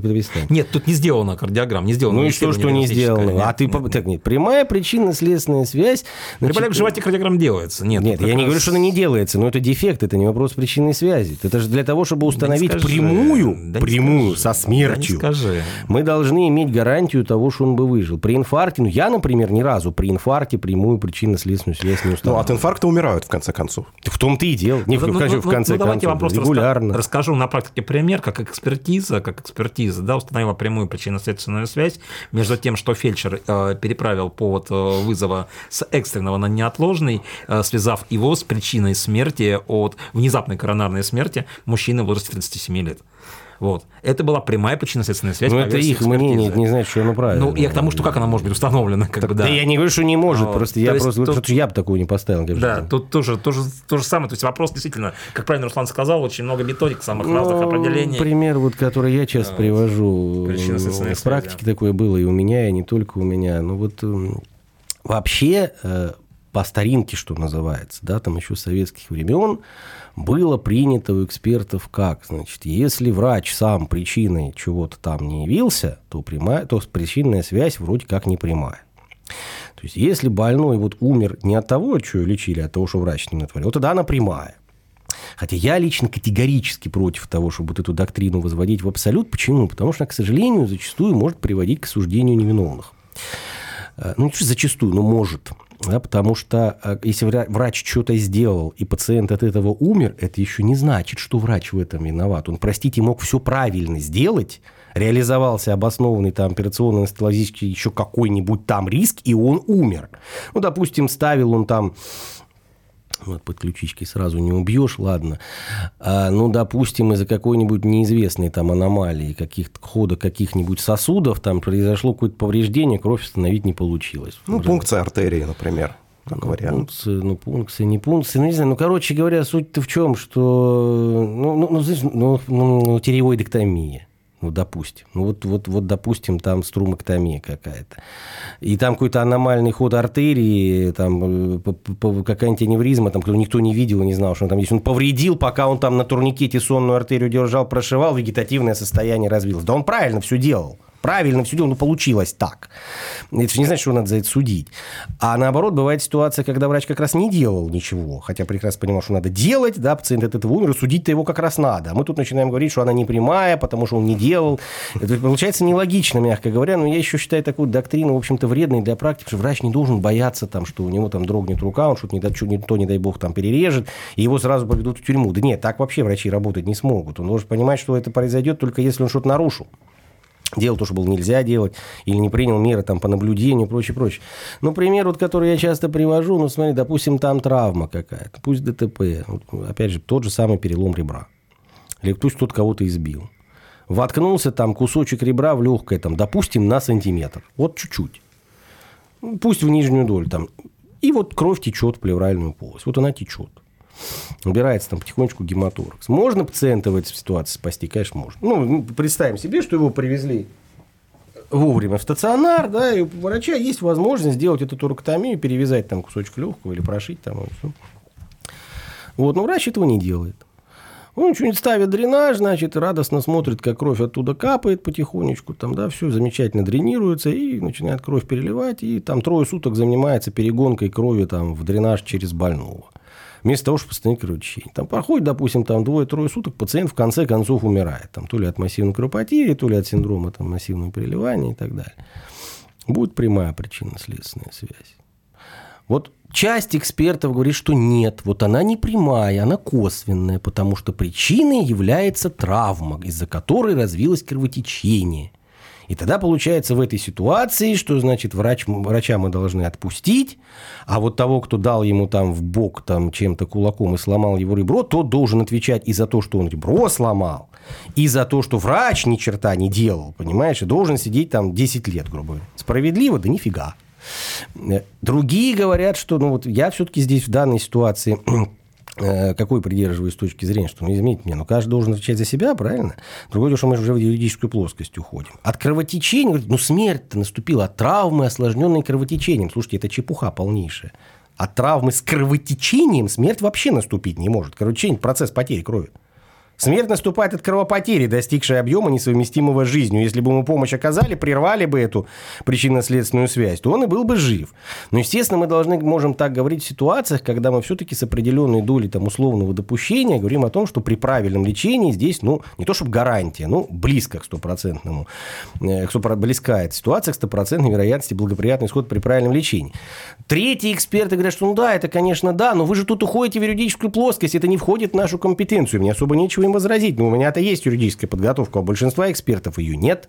Speaker 2: перестань. Нет, тут не сделано кардиограмм, не сделано.
Speaker 3: Ну и что, что не сделано? Нет, а ты, нет, так, нет, прямая причинно-следственная связь.
Speaker 2: Значит, При в животе кардиограмм делается. Нет,
Speaker 3: нет я раз... не говорю, что она не делается, но это дефект, это не вопрос причинной связи. Это же для того, чтобы установить да скажи, прямую, да прямую скажи, со смертью. Да скажи. Мы должны иметь гарантию того, что он бы выжил. При инфаркте, ну я, например, ни разу при инфаркте прямую причинно-следственную связь не установил.
Speaker 1: Ну от инфаркта умирают в конце концов.
Speaker 3: В том-то и дело. Не, ну, в, ну, в конце ну, концов.
Speaker 2: Давайте регулярно. расскажу на практике пример, как экспертиза, как экспертиза, да, установила прямую причинно-следственную связь между тем, что фельдшер э, переправил повод э, вызова с экстренного на неотложный, э, связав его с причиной смерти от внезапной коронарной смерти мужчины в возрасте 37 лет. Вот. Это была прямая причинно-следственная связь.
Speaker 3: Ну, это их мнение, это не значит, что оно правильно.
Speaker 2: Ну, я к тому, что как она может быть установлена. Как
Speaker 3: так,
Speaker 2: бы, да.
Speaker 3: да я не говорю, что не может, вот. просто, я, просто, тут, я бы такую не поставил.
Speaker 2: Да, тут тоже, тоже то же самое. То есть вопрос действительно, как правильно Руслан сказал, очень много методик самых ну, разных определений.
Speaker 3: Пример, вот, который я часто а, привожу, в практике да. такое было и у меня, и не только у меня. Ну вот вообще э, по старинке, что называется, да, там еще советских времен, было принято у экспертов как? Значит, если врач сам причиной чего-то там не явился, то, прямая, то причинная связь вроде как не прямая. То есть, если больной вот умер не от того, что лечили, а от того, что врач с ним натворил, тогда она прямая. Хотя я лично категорически против того, чтобы вот эту доктрину возводить в абсолют. Почему? Потому что, к сожалению, зачастую может приводить к осуждению невиновных. Э, ну, не зачастую, но может. Да, потому что э, если врач что-то сделал, и пациент от этого умер, это еще не значит, что врач в этом виноват. Он, простите, мог все правильно сделать, реализовался обоснованный там операционно-анестезиологический еще какой-нибудь там риск, и он умер. Ну, допустим, ставил он там вот под ключички сразу не убьешь, ладно. А, ну, допустим, из-за какой-нибудь неизвестной там аномалии, каких-то хода каких-нибудь сосудов, там произошло какое-то повреждение, кровь остановить не получилось.
Speaker 1: Ну, пункция артерии, например. Как ну, вариант.
Speaker 3: Пункции, ну, пункции, не пункции, ну, не знаю. Ну, короче говоря, суть-то в чем, что, ну, ну, ну, ну, ну тиреоидектомия ну, допустим. Ну, вот, вот, вот, допустим, там струмоктомия какая-то. И там какой-то аномальный ход артерии, там э, какая-нибудь аневризма, там кто никто не видел, не знал, что он там есть. Он повредил, пока он там на турникете сонную артерию держал, прошивал, вегетативное состояние развилось. Да он правильно все делал правильно все делал, но получилось так. Это же не значит, что надо за это судить. А наоборот, бывает ситуация, когда врач как раз не делал ничего, хотя прекрасно понимал, что надо делать, да, пациент от этого умер, судить-то его как раз надо. А мы тут начинаем говорить, что она не прямая, потому что он не делал. Это получается нелогично, мягко говоря, но я еще считаю такую доктрину, в общем-то, вредной для практики, что врач не должен бояться, там, что у него там дрогнет рука, он что-то не, что не то, не дай бог, там перережет, и его сразу поведут в тюрьму. Да нет, так вообще врачи работать не смогут. Он должен понимать, что это произойдет только если он что-то нарушил делал то, что было нельзя делать, или не принял меры там, по наблюдению и прочее, прочее. Ну, пример, вот, который я часто привожу, ну, смотри, допустим, там травма какая-то, пусть ДТП, опять же, тот же самый перелом ребра, или пусть тут кого-то избил. Воткнулся там кусочек ребра в легкое, там, допустим, на сантиметр, вот чуть-чуть. Пусть в нижнюю долю там. И вот кровь течет в плевральную полость. Вот она течет. Убирается там потихонечку гематоракс. Можно пациента в этой ситуации спасти? Конечно, можно. Ну, представим себе, что его привезли вовремя в стационар, да, и у врача есть возможность сделать эту торактомию, перевязать там кусочек легкого или прошить там. И. Вот, но врач этого не делает. Он что-нибудь ставит дренаж, значит, радостно смотрит, как кровь оттуда капает потихонечку, там, да, все замечательно дренируется, и начинает кровь переливать, и там трое суток занимается перегонкой крови там в дренаж через больного. Вместо того, чтобы остановить кровотечение. Там проходит, допустим, там двое-трое суток, пациент в конце концов умирает. Там, то ли от массивной кровопотери, то ли от синдрома там, массивного переливания и так далее. Будет прямая причинно-следственная связь. Вот часть экспертов говорит, что нет, вот она не прямая, она косвенная, потому что причиной является травма, из-за которой развилось кровотечение. И тогда получается в этой ситуации, что значит врач, врача мы должны отпустить, а вот того, кто дал ему там в бок там чем-то кулаком и сломал его ребро, тот должен отвечать и за то, что он ребро сломал, и за то, что врач ни черта не делал, понимаешь, и должен сидеть там 10 лет, грубо говоря. Справедливо? Да нифига. Другие говорят, что ну вот я все-таки здесь в данной ситуации э, какой придерживаюсь точки зрения, что, ну, извините меня, но каждый должен отвечать за себя, правильно? Другое дело, что мы уже в юридическую плоскость уходим. От кровотечения, ну, смерть-то наступила от травмы, осложненной кровотечением. Слушайте, это чепуха полнейшая. От травмы с кровотечением смерть вообще наступить не может. Кровотечение – процесс потери крови. Смерть наступает от кровопотери, достигшей объема, несовместимого с жизнью. Если бы ему помощь оказали, прервали бы эту причинно-следственную связь, то он и был бы жив. Но, естественно, мы должны, можем так говорить в ситуациях, когда мы все-таки с определенной долей там, условного допущения говорим о том, что при правильном лечении здесь, ну, не то чтобы гарантия, ну, близко к стопроцентному, э, к 100, близка эта ситуация к стопроцентной вероятности благоприятный исход при правильном лечении. Третьи эксперты говорят, что ну да, это, конечно, да, но вы же тут уходите в юридическую плоскость, это не входит в нашу компетенцию, мне особо нечего им возразить. Но у меня-то есть юридическая подготовка, а у большинства экспертов ее нет.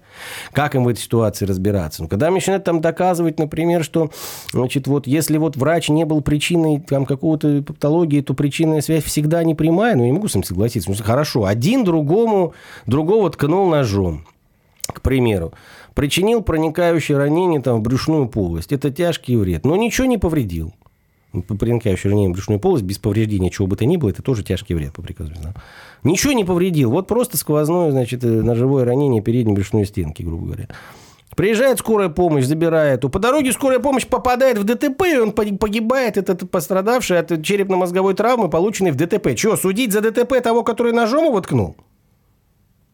Speaker 3: Как им в этой ситуации разбираться? Ну, когда начинают там доказывать, например, что, значит, вот если вот врач не был причиной там какого-то патологии, то причинная связь всегда не прямая, ну, я не могу с этим согласиться. Ну, хорошо, один другому, другого ткнул ножом, к примеру причинил проникающее ранение там, в брюшную полость. Это тяжкий вред. Но ничего не повредил проникающее ранение в брюшную полость без повреждения чего бы то ни было, это тоже тяжкий вред по приказу. Да? Ничего не повредил. Вот просто сквозное, значит, э, ножевое ранение передней брюшной стенки, грубо говоря. Приезжает скорая помощь, забирает. По дороге скорая помощь попадает в ДТП, и он погибает, этот пострадавший от черепно-мозговой травмы, полученной в ДТП. Чего, судить за ДТП того, который ножом его ткнул?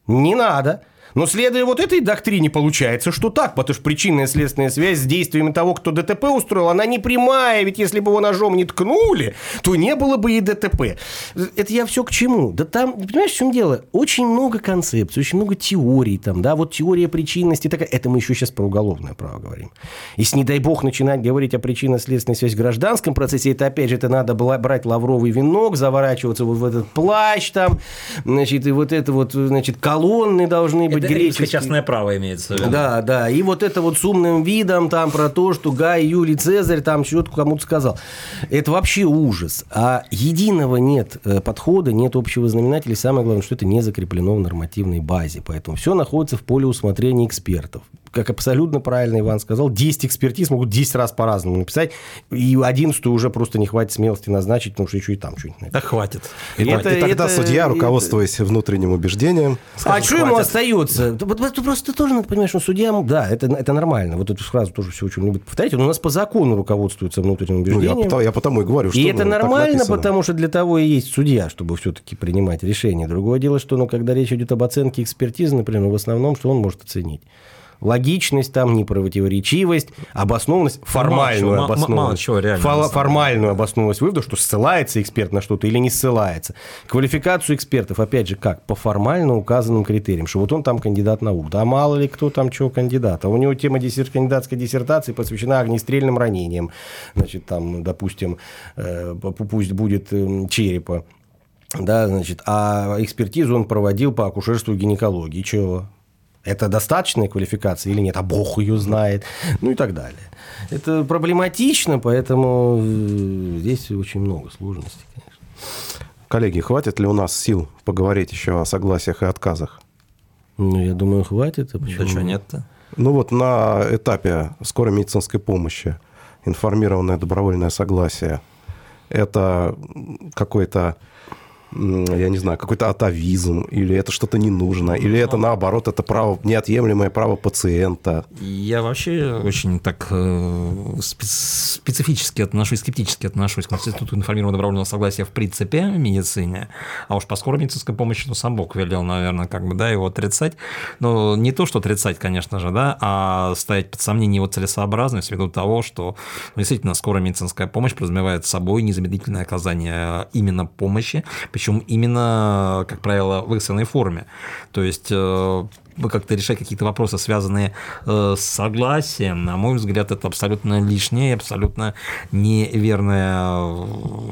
Speaker 3: Не надо. Но следуя вот этой доктрине, получается, что так, потому что причинная следственная связь с действиями того, кто ДТП устроил, она не прямая, ведь если бы его ножом не ткнули, то не было бы и ДТП. Это я все к чему? Да там, понимаешь, в чем дело? Очень много концепций, очень много теорий там, да, вот теория причинности такая, это мы еще сейчас про уголовное право говорим. Если, не дай бог, начинать говорить о причинно-следственной связи в гражданском процессе, это, опять же, это надо было брать лавровый венок, заворачиваться вот в этот плащ там, значит, и вот это вот, значит, колонны должны быть
Speaker 2: это греческий. частное право имеется в виду.
Speaker 3: Да, да. И вот это вот с умным видом там про то, что Гай Юлий Цезарь там что-то кому-то сказал. Это вообще ужас. А единого нет э, подхода, нет общего знаменателя. самое главное, что это не закреплено в нормативной базе. Поэтому все находится в поле усмотрения экспертов как абсолютно правильно Иван сказал, 10 экспертиз могут 10 раз по-разному написать, и 11 уже просто не хватит смелости назначить, потому что еще и там что-нибудь написано.
Speaker 2: Да хватит.
Speaker 1: И, это, и тогда это, судья, руководствуясь это... внутренним убеждением...
Speaker 3: Скажет, а что ему остается? Просто тоже надо понимать, что судья... Да, это, это нормально. Вот эту фразу тоже все очень любят повторять. Он у нас по закону руководствуется внутренним убеждением. Ну,
Speaker 1: я, я потому и говорю, что...
Speaker 3: И это ну, нормально, потому что для того и есть судья, чтобы все-таки принимать решения. Другое дело, что ну, когда речь идет об оценке экспертизы, например, ну, в основном, что он может оценить? Логичность, там, непротиворечивость, обоснованность, формальную мало обоснованность. Мало чего реально. Фо- формальную обоснованность вывода, что ссылается эксперт на что-то или не ссылается. Квалификацию экспертов, опять же, как? По формально указанным критериям, что вот он там кандидат наук. Да мало ли кто там чего кандидат. А у него тема диссер... кандидатской диссертации посвящена огнестрельным ранениям. Значит, там, допустим, э, пусть будет э, черепа. Да, значит, а экспертизу он проводил по акушерству и гинекологии. Чего? Это достаточная квалификация или нет? А Бог ее знает. Ну и так далее. Это проблематично, поэтому э, здесь очень много сложностей, конечно.
Speaker 1: Коллеги, хватит ли у нас сил поговорить еще о согласиях и отказах?
Speaker 3: Ну, я думаю, хватит. А почему?
Speaker 2: Да что нет-то?
Speaker 1: Ну вот на этапе скорой медицинской помощи информированное добровольное согласие – это какой-то я не знаю, какой-то атовизм, или это что-то не нужно, или это наоборот, это право, неотъемлемое право пациента.
Speaker 2: Я вообще очень так э, специфически отношусь, скептически отношусь к институту информированного добровольного согласия в принципе в медицине, а уж по скорой медицинской помощи, ну, сам Бог велел, наверное, как бы, да, его отрицать. Но не то, что отрицать, конечно же, да, а ставить под сомнение его целесообразность ввиду того, что ну, действительно скорая медицинская помощь подразумевает собой незамедлительное оказание именно помощи, причем именно, как правило, в экстренной форме. То есть э, как-то решать какие-то вопросы, связанные э, с согласием, на мой взгляд, это абсолютно лишнее, абсолютно неверная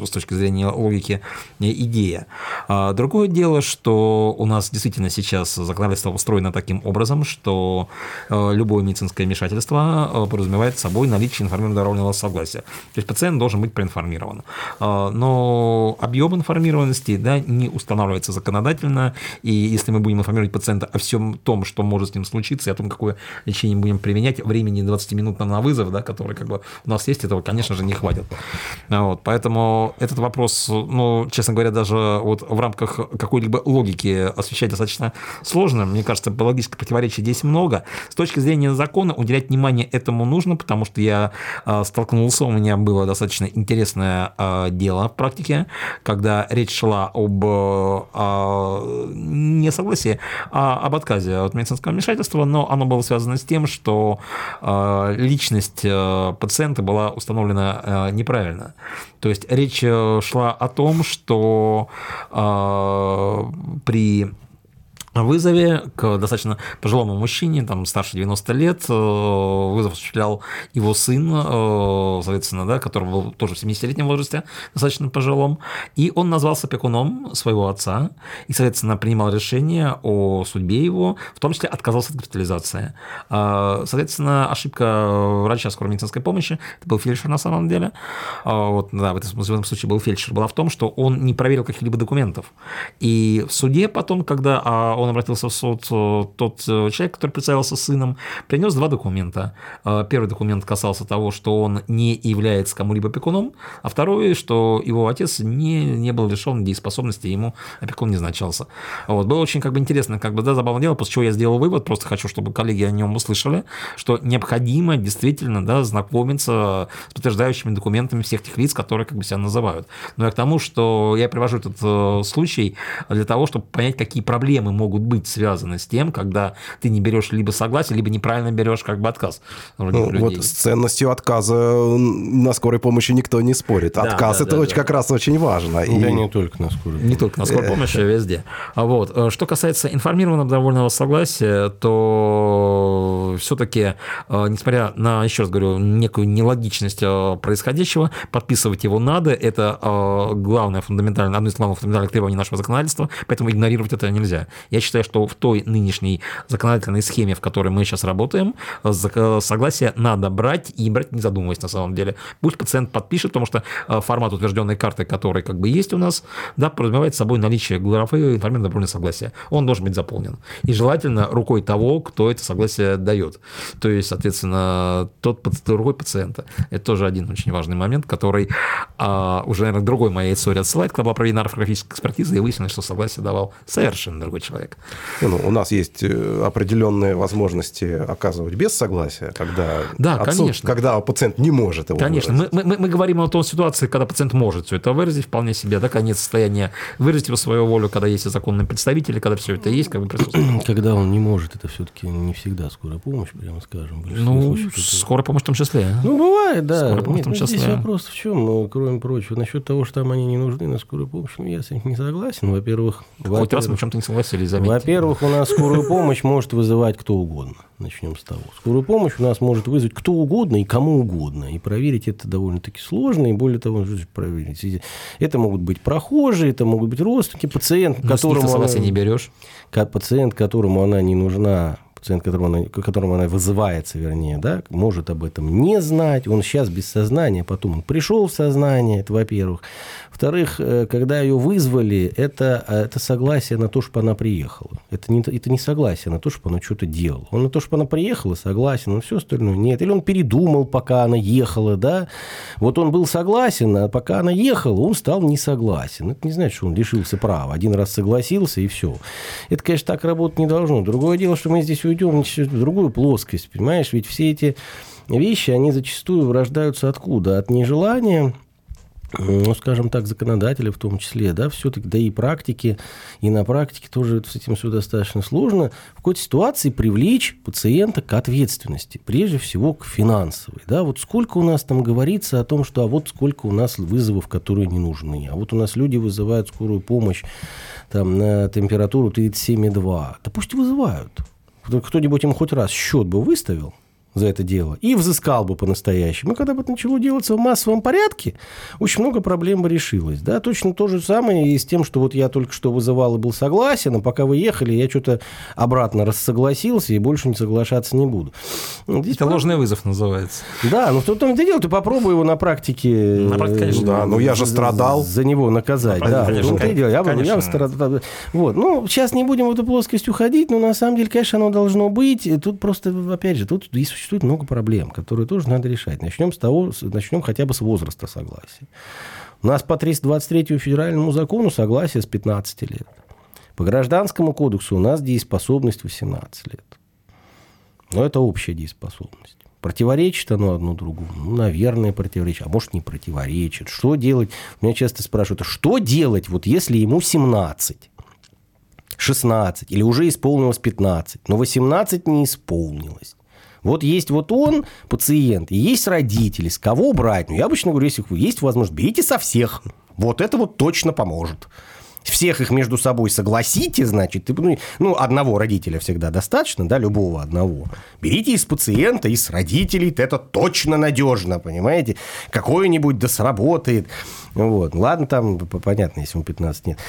Speaker 2: э, с точки зрения логики идея. А другое дело, что у нас действительно сейчас законодательство устроено таким образом, что э, любое медицинское вмешательство подразумевает собой наличие информированного добровольного согласия. То есть пациент должен быть проинформирован. Но объем информированности да, не устанавливается законодательно, и если мы будем информировать пациента о всем том, что может с ним случиться, и о том, какое лечение будем применять, времени 20 минут на вызов, да, который как бы у нас есть, этого, конечно же, не хватит. Вот, поэтому этот вопрос, ну, честно говоря, даже вот в рамках какой-либо логики освещать достаточно сложно. Мне кажется, логических противоречий здесь много. С точки зрения закона уделять внимание этому нужно, потому что я а, столкнулся, у меня было достаточно интересное а, дело в практике, когда речь шла об а, не согласии, а об отказе от медицинского вмешательства, но оно было связано с тем, что э, личность э, пациента была установлена э, неправильно. То есть речь шла о том, что при вызове к достаточно пожилому мужчине, там, старше 90 лет, э, вызов осуществлял его сын, э, соответственно, да, который был тоже в 70-летнем возрасте, достаточно пожилом, и он назвался опекуном своего отца, и, соответственно, принимал решение о судьбе его, в том числе отказался от госпитализации. А, соответственно, ошибка врача скорой медицинской помощи, это был фельдшер на самом деле, вот, да, в этом, в этом случае был фельдшер, была в том, что он не проверил каких-либо документов. И в суде потом, когда а, он обратился в суд, э, тот э, человек, который представился сыном, принес два документа. Э, первый документ касался того, что он не является кому-либо опекуном, а второй, что его отец не, не был лишен дееспособности, ему опекун не значался. Вот. Было очень как бы интересно, как бы, да, забавное дело, после чего я сделал вывод, просто хочу, чтобы коллеги о нем услышали, что необходимо действительно да, знакомиться с подтверждающими документами всех тех лиц, которые как бы себя называют. Но я к тому, что я привожу этот случай для того, чтобы понять, какие проблемы могут могут быть связаны с тем, когда ты не берешь либо согласие, либо неправильно берешь как бы отказ.
Speaker 1: Ну, вот с ценностью отказа на скорой помощи никто не спорит. Да, Отказ да, это да, очень, да. как раз очень важно.
Speaker 3: Да, и... не только на скорой
Speaker 2: помощи. Не только на скорой помощи, а везде. А вот. Э, что касается информированного добровольного согласия, то все-таки, э, несмотря на, еще раз говорю, некую нелогичность э, происходящего, подписывать его надо. Это главное фундаментальное, одно из главных фундаментальных требований нашего законодательства, поэтому игнорировать это нельзя. Я я считаю, что в той нынешней законодательной схеме, в которой мы сейчас работаем, согласие надо брать и брать не задумываясь на самом деле. Пусть пациент подпишет, потому что э, формат утвержденной карты, который как бы есть у нас, да, подразумевает собой наличие графы информированного добровольного согласия. Он должен быть заполнен. И желательно рукой того, кто это согласие дает. То есть, соответственно, тот рукой пациента. Это тоже один очень важный момент, который а, уже, наверное, другой моей истории отсылает, когда была проведена орфографическая экспертиза, и выяснилось, что согласие давал совершенно другой человек человек.
Speaker 1: Ну, у нас есть э, определенные возможности оказывать без согласия, когда,
Speaker 2: да, отсут... конечно.
Speaker 1: когда пациент не может его
Speaker 2: Конечно. Мы, мы, мы говорим о той ситуации, когда пациент может все это выразить вполне себе, да, конец состояния выразить его свою волю, когда есть законные представители, когда все это есть, как бы
Speaker 3: присутствует. Когда он не может, это все-таки не всегда скорая помощь, прямо скажем.
Speaker 2: Ну, скорая помощь в том числе.
Speaker 3: Ну, бывает, да. Скорая помощь в том числе. Здесь вопрос в чем, ну, кроме прочего, насчет того, что там они не нужны на скорую помощь, ну, я с этим не согласен. Во-первых...
Speaker 2: Хоть раз мы в чем-то не согласились,
Speaker 3: заметьте. Во-первых, у нас скорую помощь может вызывать кто угодно. Начнем с того. Скорую помощь у нас может вызвать кто угодно и кому угодно. И проверить это довольно-таки сложно. И более того, проверить. Это могут быть прохожие, это могут быть родственники, пациент,
Speaker 2: Но которому... Она, не берешь.
Speaker 3: Пациент, которому она не нужна пациент, которому она, которому она вызывается, вернее, да, может об этом не знать, он сейчас без сознания, потом он пришел в сознание, это во-первых. Во-вторых, э, когда ее вызвали, это, э, это согласие на то, чтобы она приехала. Это не, это не согласие на то, чтобы она что-то делала. Он на то, чтобы она приехала, согласен, но все остальное нет. Или он передумал, пока она ехала, да. Вот он был согласен, а пока она ехала, он стал не согласен. Это не значит, что он лишился права. Один раз согласился, и все. Это, конечно, так работать не должно. Другое дело, что мы здесь уйдем в другую плоскость, понимаешь? Ведь все эти вещи, они зачастую рождаются откуда? От нежелания ну, скажем так, законодателя в том числе, да, все-таки, да и практики, и на практике тоже с этим все достаточно сложно, в какой-то ситуации привлечь пациента к ответственности, прежде всего к финансовой, да, вот сколько у нас там говорится о том, что а вот сколько у нас вызовов, которые не нужны, а вот у нас люди вызывают скорую помощь там на температуру 37,2, да пусть вызывают, кто-нибудь им хоть раз счет бы выставил, за это дело и взыскал бы по-настоящему. И когда бы это начало делаться в массовом порядке, очень много проблем бы решилось. Да? Точно то же самое и с тем, что вот я только что вызывал и был согласен, а пока вы ехали, я что-то обратно рассогласился и больше не соглашаться не буду.
Speaker 2: Здесь это прав... ложный вызов называется.
Speaker 3: Да, ну в том -то дело, ты попробуй его на практике. На
Speaker 1: практике, конечно. Да, но я же страдал.
Speaker 3: За него наказать. Да, конечно, в дело. Я, конечно. я страдал. Вот. Ну, сейчас не будем в эту плоскость уходить, но на самом деле, конечно, оно должно быть. Тут просто, опять же, тут есть существует много проблем, которые тоже надо решать. Начнем с того, начнем хотя бы с возраста согласия. У нас по 323 федеральному закону согласие с 15 лет. По гражданскому кодексу у нас дееспособность 18 лет. Но это общая дееспособность. Противоречит оно одно другому? Ну, наверное, противоречит. А может, не противоречит. Что делать? Меня часто спрашивают, а что делать, вот если ему 17? 16 или уже исполнилось 15, но 18 не исполнилось. Вот есть вот он, пациент, и есть родители. С кого брать? Ну, я обычно говорю, если есть возможность, берите со всех. Вот это вот точно поможет всех их между собой согласите, значит, ты, ну, ну, одного родителя всегда достаточно, да, любого одного. Берите из пациента, из родителей, это точно надежно, понимаете? Какое-нибудь да сработает. Вот. Ладно, там понятно, если ему 15 нет.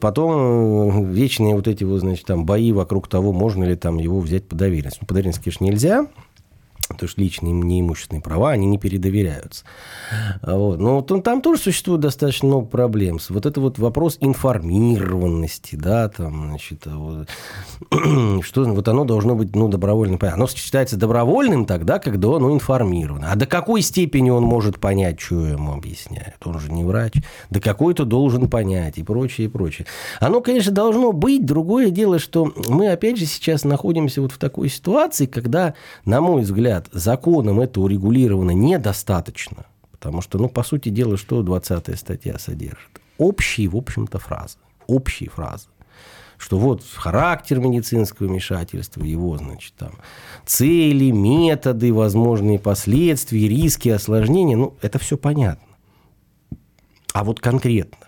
Speaker 3: Потом э, вечные вот эти вот, значит, там бои вокруг того, можно ли там его взять по доверенности. Ну, по доверенности, конечно, нельзя, потому что личные неимущественные права, они не передоверяются. Вот. Но там тоже существует достаточно много проблем. Вот это вот вопрос информированности, да, там, значит, вот, что вот оно должно быть, ну, добровольным. Оно считается добровольным тогда, когда оно информировано. А до какой степени он может понять, что ему объясняют? Он же не врач. До какой-то должен понять и прочее, и прочее. Оно, конечно, должно быть. Другое дело, что мы, опять же, сейчас находимся вот в такой ситуации, когда, на мой взгляд, говорят, законом это урегулировано недостаточно, потому что, ну, по сути дела, что 20 статья содержит? Общие, в общем-то, фразы. Общие фразы что вот характер медицинского вмешательства, его, значит, там, цели, методы, возможные последствия, риски, осложнения, ну, это все понятно. А вот конкретно,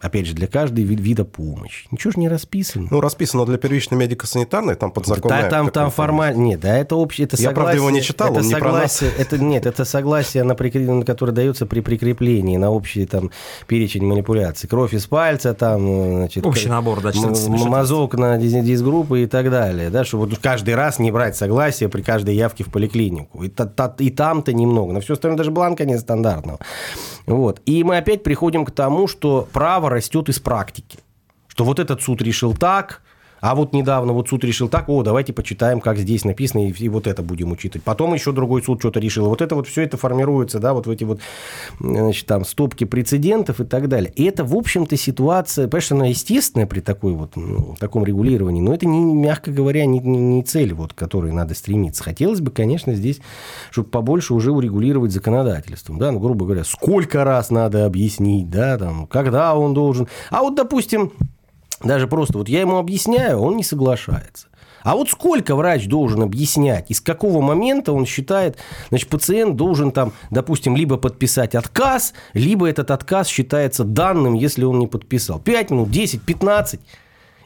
Speaker 3: Опять же, для каждой вид, вида помощи. Ничего же не расписано.
Speaker 1: Ну, расписано для первичной медико-санитарной, там подзаконная.
Speaker 3: Да, там, там формально. Нет, да, это общее. Это
Speaker 1: Я, правда, его не читал,
Speaker 3: это
Speaker 1: он
Speaker 3: согласие, Это, нет, это согласие, на прикр... которое дается при прикреплении на общий там, перечень манипуляций. Кровь из пальца, там, значит,
Speaker 2: Общий набор, да,
Speaker 3: мазок на дисгруппы и так далее. Да, чтобы вот каждый раз не брать согласие при каждой явке в поликлинику. И, и там-то немного. Но все остальное даже бланка нестандартного. Вот. И мы опять приходим к тому, что право растет из практики. Что вот этот суд решил так, а вот недавно вот суд решил так, о, давайте почитаем, как здесь написано, и, и вот это будем учитывать. Потом еще другой суд что-то решил. Вот это вот все это формируется, да, вот в эти вот, значит, там, стопки прецедентов и так далее. И это, в общем-то, ситуация, конечно, она естественная при такой вот, таком регулировании, но это, не, мягко говоря, не, не, не цель, вот, к которой надо стремиться. Хотелось бы, конечно, здесь, чтобы побольше уже урегулировать законодательством, да, ну, грубо говоря, сколько раз надо объяснить, да, там, когда он должен. А вот, допустим, даже просто вот я ему объясняю, он не соглашается. А вот сколько врач должен объяснять, из какого момента он считает, значит, пациент должен там, допустим, либо подписать отказ, либо этот отказ считается данным, если он не подписал. 5 минут, 10, 15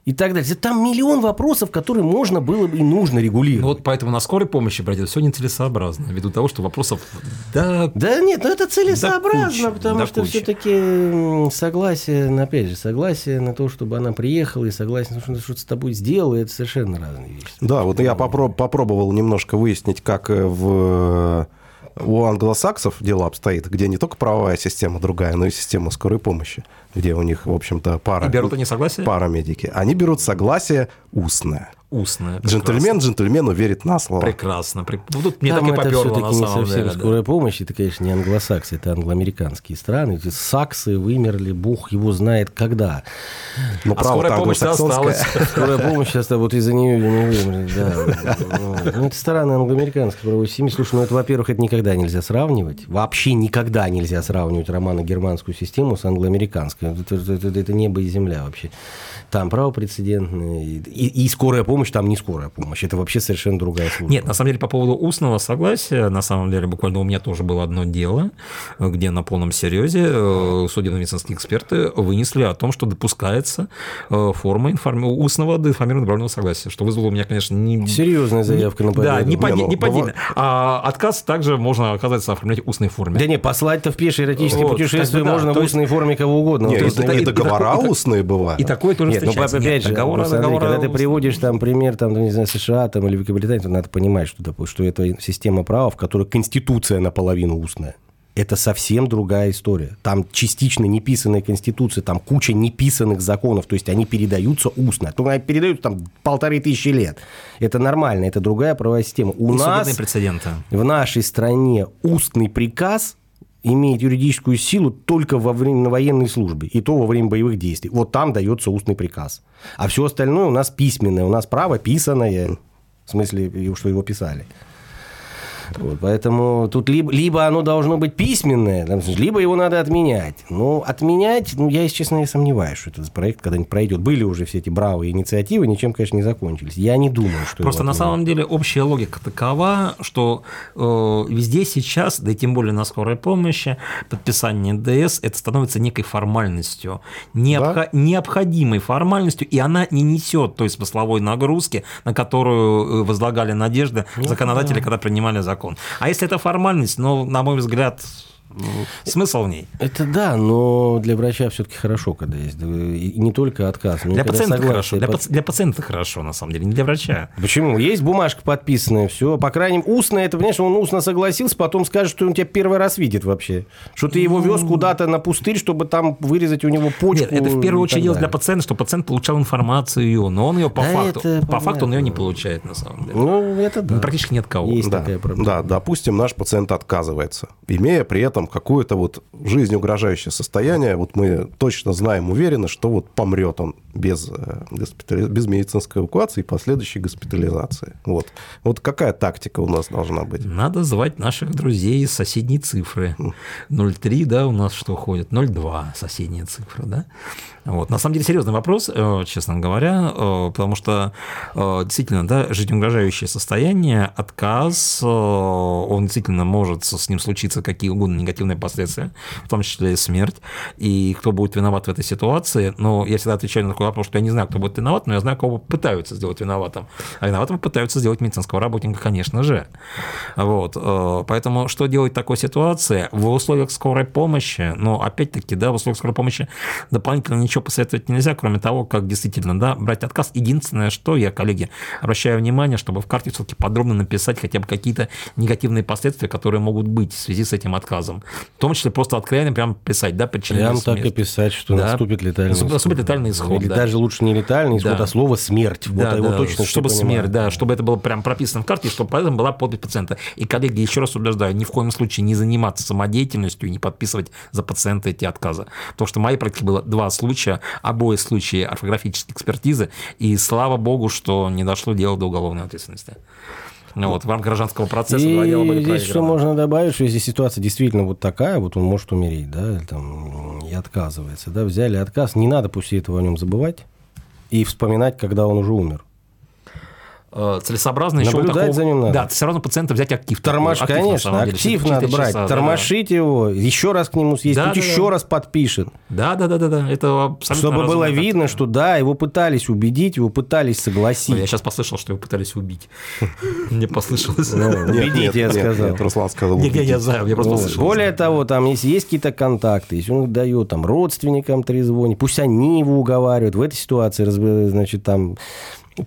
Speaker 3: и так далее. Там миллион вопросов, которые можно было бы и нужно регулировать. Ну,
Speaker 2: вот поэтому на скорой помощи, братья, все нецелесообразно, ввиду того, что вопросов
Speaker 3: да... Да нет, ну это целесообразно, кучи, потому что все-таки согласие, опять же, согласие на то, чтобы она приехала, и согласие на то, что что-то с тобой сделала, это совершенно разные вещи.
Speaker 1: Да, вот я попроб- попробовал немножко выяснить, как э, в у англосаксов дело обстоит, где не только правовая система другая, но и система скорой помощи, где у них, в общем-то, пара...
Speaker 2: И берут они согласие?
Speaker 1: Парамедики. Они берут согласие устное.
Speaker 2: Устное.
Speaker 1: Джентльмен джентльмену верит на слово.
Speaker 2: Прекрасно. Ну, тут мне
Speaker 3: Там
Speaker 2: так и поперло,
Speaker 3: все-таки
Speaker 2: на
Speaker 3: не
Speaker 2: самом
Speaker 3: совсем
Speaker 2: деле.
Speaker 3: скорая помощь, это, конечно, не англосаксы, это англоамериканские страны. Эти саксы вымерли, бог его знает когда.
Speaker 1: Но
Speaker 2: А
Speaker 1: право-то
Speaker 2: скорая помощь осталась.
Speaker 3: Скорая помощь сейчас вот из-за нее не вымерли, да. Ну, это страны англоамериканской правовой семьи. Слушай, ну это, во-первых, это никогда нельзя сравнивать. Вообще никогда нельзя сравнивать романо-германскую систему с англоамериканской. Это, это- это- это небо и земля вообще. Там право прецедентное. И, и- и скорая помощь, там не скорая помощь. Это вообще совершенно другая служба.
Speaker 2: Нет, на самом деле, по поводу устного согласия, на самом деле, буквально у меня тоже было одно дело, где на полном серьезе э, судебно-медицинские эксперты вынесли о том, что допускается э, форма информ... устного доинформированного добровольного согласия, что вызвало у меня, конечно, не...
Speaker 3: Серьезная заявка на
Speaker 2: Да,
Speaker 3: победу.
Speaker 2: не, по,
Speaker 1: Не, ну,
Speaker 2: не по
Speaker 1: бывает-
Speaker 2: А отказ также можно, оказывается, оформлять в устной форме.
Speaker 3: Да не, послать-то в пешее эротическое
Speaker 2: Вот,
Speaker 3: путешествие
Speaker 2: да,
Speaker 3: можно в
Speaker 2: есть-
Speaker 3: устной форме кого угодно.
Speaker 1: Нет,
Speaker 3: Вот
Speaker 1: и,
Speaker 3: это-
Speaker 1: и
Speaker 2: и
Speaker 1: договора
Speaker 2: такой-
Speaker 1: устные бывают.
Speaker 2: И такое тоже
Speaker 3: Нет, ну
Speaker 2: встречается.
Speaker 3: опять
Speaker 2: Нет,
Speaker 3: же,
Speaker 2: договора-
Speaker 3: ну, смотри,
Speaker 2: договора
Speaker 3: когда ты приводишь там пример, там, не знаю, США там, или Великобритании, то надо понимать, что, допустим, что это система права, в которой конституция наполовину устная. Это совсем другая история. Там частично неписанная конституция, там куча неписанных законов, то есть они передаются устно. То они передаются там полторы тысячи лет. Это нормально, это другая правовая система. У нас
Speaker 2: судебные прецеденты.
Speaker 3: в нашей стране устный приказ имеет юридическую силу только во время военной службе, и то во время боевых действий. Вот там дается устный приказ. А все остальное у нас письменное, у нас право писанное, в смысле, что его писали. Вот, поэтому тут либо, либо оно должно быть письменное, там, либо его надо отменять. Ну, отменять, ну, я, если честно, я сомневаюсь, что этот проект когда-нибудь пройдет. Были уже все эти бравые инициативы, ничем, конечно, не закончились. Я не думаю, что
Speaker 2: Просто на самом деле общая логика такова, что э, везде сейчас, да и тем более на скорой помощи, подписание НДС это становится некой формальностью, необхо- необходимой формальностью, и она не несет той смысловой нагрузки, на которую э, возлагали надежды
Speaker 3: Ну
Speaker 2: законодатели, когда принимали закон. А если это формальность, ну, на мой взгляд, смысл в ней.
Speaker 3: Это да, но для врача все-таки хорошо, когда есть. да, И не только отказ. но
Speaker 2: Для пациента
Speaker 3: согласие.
Speaker 2: хорошо, для, паци- для пациента хорошо, на самом деле, не для врача.
Speaker 3: Почему? Есть бумажка подписанная, все. По крайней мере, устно это, понимаешь, он устно согласился, потом скажет, что он тебя первый раз видит вообще. Что ты его вез куда-то на пустырь, чтобы там вырезать у него почку.
Speaker 2: Нет, это в первую очередь дело для пациента, чтобы пациент получал информацию, но он ее по
Speaker 3: Да
Speaker 2: факту,
Speaker 3: это
Speaker 2: по факту он ее не получает на самом деле.
Speaker 3: Ну, это да.
Speaker 2: Практически нет кого.
Speaker 3: Есть
Speaker 1: Да,
Speaker 3: такая проблема.
Speaker 1: да, допустим, наш пациент отказывается, имея при этом какое-то вот жизнь угрожающее состояние, вот мы точно знаем, уверены, что вот помрет он без, э, госпитали- без медицинской эвакуации и последующей госпитализации. Вот. вот какая тактика у нас должна быть?
Speaker 2: Надо звать наших друзей из соседней цифры. 0,3, да, у нас что ходит? 0,2 соседняя цифра, да? Вот. На самом деле серьезный вопрос, э, честно говоря, э, потому что действительно, да, жизнеугрожающее состояние, отказ, он действительно может с ним случиться какие угодно негативные последствия, в том числе и смерть. И кто будет виноват в этой ситуации, но я всегда отвечаю на такой вопрос, что я не знаю, кто будет виноват, но я знаю, кого пытаются сделать виноватым. А виноватым пытаются сделать медицинского работника, конечно же. Вот. э, Поэтому что делать в такой ситуации? В условиях скорой помощи, но опять-таки, да, в условиях скорой помощи дополнительно ничего посоветовать нельзя, кроме того, как действительно, да, брать отказ. Единственное, что я, коллеги, обращаю внимание, чтобы в карте все-таки подробно написать хотя бы какие-то негативные последствия, которые могут быть в связи с этим отказом. В том числе просто откровенно прям писать, да, причины
Speaker 3: Прям так
Speaker 2: смерти.
Speaker 3: и писать, что
Speaker 2: Да.
Speaker 3: наступит летальный
Speaker 2: Наступит
Speaker 3: исход.
Speaker 2: летальный исход,
Speaker 3: Или
Speaker 2: да.
Speaker 3: даже лучше не летальный исход,
Speaker 2: Да.
Speaker 3: а слово смерть. Вот
Speaker 2: Да,
Speaker 3: его
Speaker 2: да,
Speaker 3: точно
Speaker 2: чтобы смерть,
Speaker 3: понимают.
Speaker 2: да, чтобы это было прям прописано в карте, чтобы поэтому была подпись пациента. И, коллеги, еще раз убеждаю, ни в коем случае не заниматься самодеятельностью и не подписывать за пациента эти отказы. Потому что в моей практике было два случая, обои случаи орфографической экспертизы, и слава богу, что не дошло дело до уголовной ответственности. Ну, вот, в рамках гражданского процесса
Speaker 3: И
Speaker 2: были
Speaker 3: здесь что можно добавить, что если ситуация действительно вот такая, вот он может умереть, да, или там, и отказывается, да, взяли отказ, не надо после этого о нем забывать и вспоминать, когда он уже умер.
Speaker 2: Э, целесообразно еще
Speaker 3: Наблюдать
Speaker 2: такого...
Speaker 3: за ним надо.
Speaker 2: Да, все равно пациента взять актив. такой.
Speaker 3: Тормош,
Speaker 2: Актив, на
Speaker 3: конечно,
Speaker 2: самом деле,
Speaker 3: актив надо брать,
Speaker 2: часа, да, да.
Speaker 3: тормошить его, еще раз к нему съесть,
Speaker 2: Да, да,
Speaker 3: еще
Speaker 2: да.
Speaker 3: раз подпишет,
Speaker 2: Да, да, да, да, да. Это абсолютно
Speaker 3: чтобы было видно, что да, его пытались убедить, его пытались согласить.
Speaker 2: Я сейчас послышал, что его пытались убить. Мне послышалось.
Speaker 3: Ну, убедить, я сказал.
Speaker 1: Руслан сказал. Убедить.
Speaker 2: я знаю, я просто
Speaker 3: Вот.
Speaker 2: послышал.
Speaker 3: Более того, там, если есть какие-то контакты, если он дает там родственникам трезвони, пусть они его уговаривают. В этой ситуации, значит, там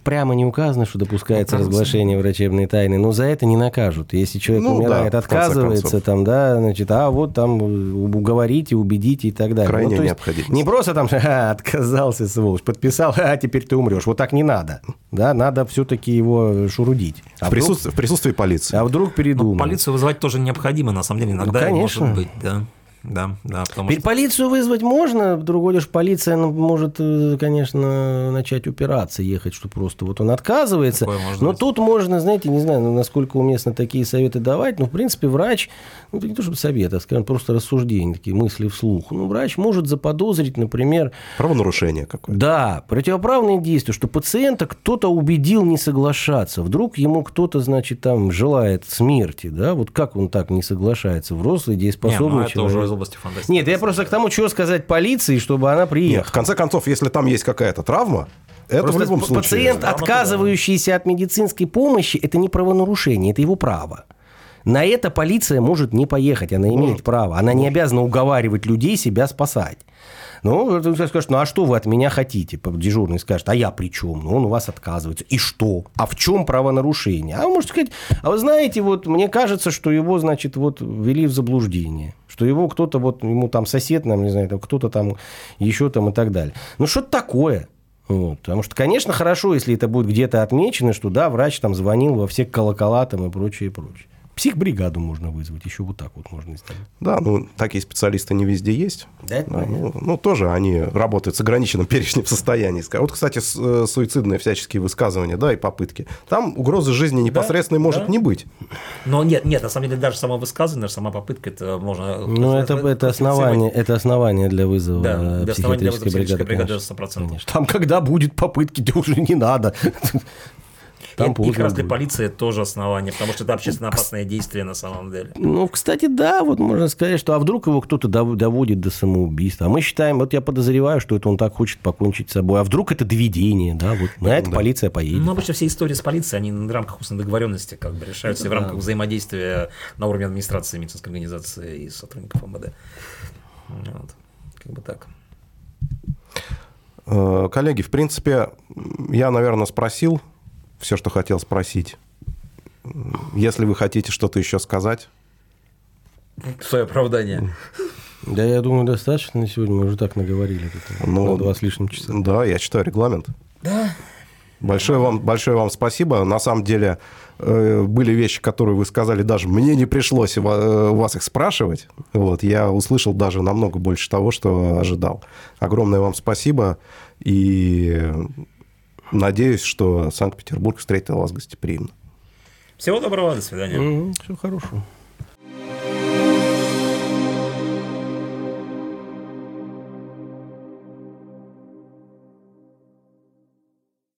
Speaker 3: Прямо не указано, что допускается ну, разглашение врачебной тайны, но за это не накажут. Если человек ну, умирает, да, отказывается, там, да, значит, а вот там уговорите, убедите и так далее.
Speaker 1: Крайне
Speaker 3: ну,
Speaker 1: необходимо.
Speaker 3: Не просто там а, отказался, сволочь, подписал, а теперь ты умрешь. Вот так не надо. Да, надо все-таки его шурудить.
Speaker 1: А в, вдруг, присутствии, в присутствии полиции.
Speaker 3: А вдруг передумал. Ну,
Speaker 2: полицию вызывать тоже необходимо, на самом деле, иногда
Speaker 3: ну, конечно.
Speaker 2: может быть, да да, да.
Speaker 3: Потому что... Полицию вызвать можно, другое лишь полиция ну, может, э, конечно, начать упираться, ехать, что просто вот он отказывается. Но быть. тут можно, знаете, не знаю, насколько уместно такие советы давать, но, в принципе, врач, ну, это не то чтобы совет, а, скажем, просто рассуждения, такие мысли вслух. Ну, врач может заподозрить, например...
Speaker 1: Правонарушение какое-то.
Speaker 3: Да, противоправные действия, что пациента кто-то убедил не соглашаться. Вдруг ему кто-то, значит, там желает смерти, да, вот как он так не соглашается? Взрослый, дееспособный не, ну, человек. уже
Speaker 2: области фантастики.
Speaker 3: Нет, я просто к тому, что сказать полиции, чтобы она приехала. Нет,
Speaker 1: в конце концов, если там есть какая-то травма, это Просто в любом случае.
Speaker 3: Пациент, отказывающийся от медицинской помощи, это не правонарушение, это его право. На это полиция может не поехать, она имеет право. Она не обязана уговаривать людей себя спасать. Ну, скажет, ну а что вы от меня хотите? Дежурный скажет, а я при чем? Ну, он у вас отказывается. И что? А в чем правонарушение? А вы можете сказать, а вы знаете, вот мне кажется, что его, значит, вот ввели в заблуждение. Что его кто-то, вот ему там сосед, нам, не знаю, кто-то там еще там и так далее. Ну, что-то такое. Вот. Потому что, конечно, хорошо, если это будет где-то отмечено, что да, врач там звонил во все колокола там и прочее, и прочее. Психбригаду можно вызвать, еще вот так вот можно сделать.
Speaker 1: Да, ну, такие специалисты не везде есть.
Speaker 3: Да, это
Speaker 1: да, ну, ну, тоже они работают с ограниченным перечнем состояний. Вот, кстати, э, суицидные всяческие высказывания, да, и попытки. Там угрозы жизни непосредственной да, может да. не быть.
Speaker 2: Но нет, нет, на самом деле даже само высказывание, сама попытка, это можно...
Speaker 3: Ну, это, это, основание, это основание для вызова
Speaker 2: да,
Speaker 3: для психиатрической бригады.
Speaker 2: бригады 100%.
Speaker 3: Конечно. Там, когда будет попытки, то уже не надо.
Speaker 2: Там и, и как раз для полиции тоже основание, потому что это общественно опасное действие на самом деле.
Speaker 3: Ну, кстати, да, вот можно сказать, что а вдруг его кто-то доводит до самоубийства. А мы считаем, вот я подозреваю, что это он так хочет покончить с собой. А вдруг это доведение, да, вот на это да. полиция поедет.
Speaker 2: Ну, обычно все истории с полицией, они в рамках устной договоренности как бы решаются это, в рамках да. взаимодействия на уровне администрации медицинской организации и сотрудников МВД. Вот. Как бы так.
Speaker 1: Э, коллеги, в принципе, я, наверное, спросил все, что хотел спросить. Если вы хотите что-то еще сказать.
Speaker 2: Свое оправдание.
Speaker 3: Да, я думаю, достаточно на сегодня. Мы уже так наговорили. Ну, на два с лишним часа.
Speaker 1: Да, я читаю регламент.
Speaker 2: Да.
Speaker 1: Большое вам, большое вам спасибо. На самом деле э, были вещи, которые вы сказали, даже мне не пришлось у вас их спрашивать. Вот, я услышал даже намного больше того, что ожидал. Огромное вам спасибо. И Надеюсь, что Санкт-Петербург встретил вас гостеприимно.
Speaker 2: Всего доброго, до свидания.
Speaker 3: Mm-hmm, всего хорошего.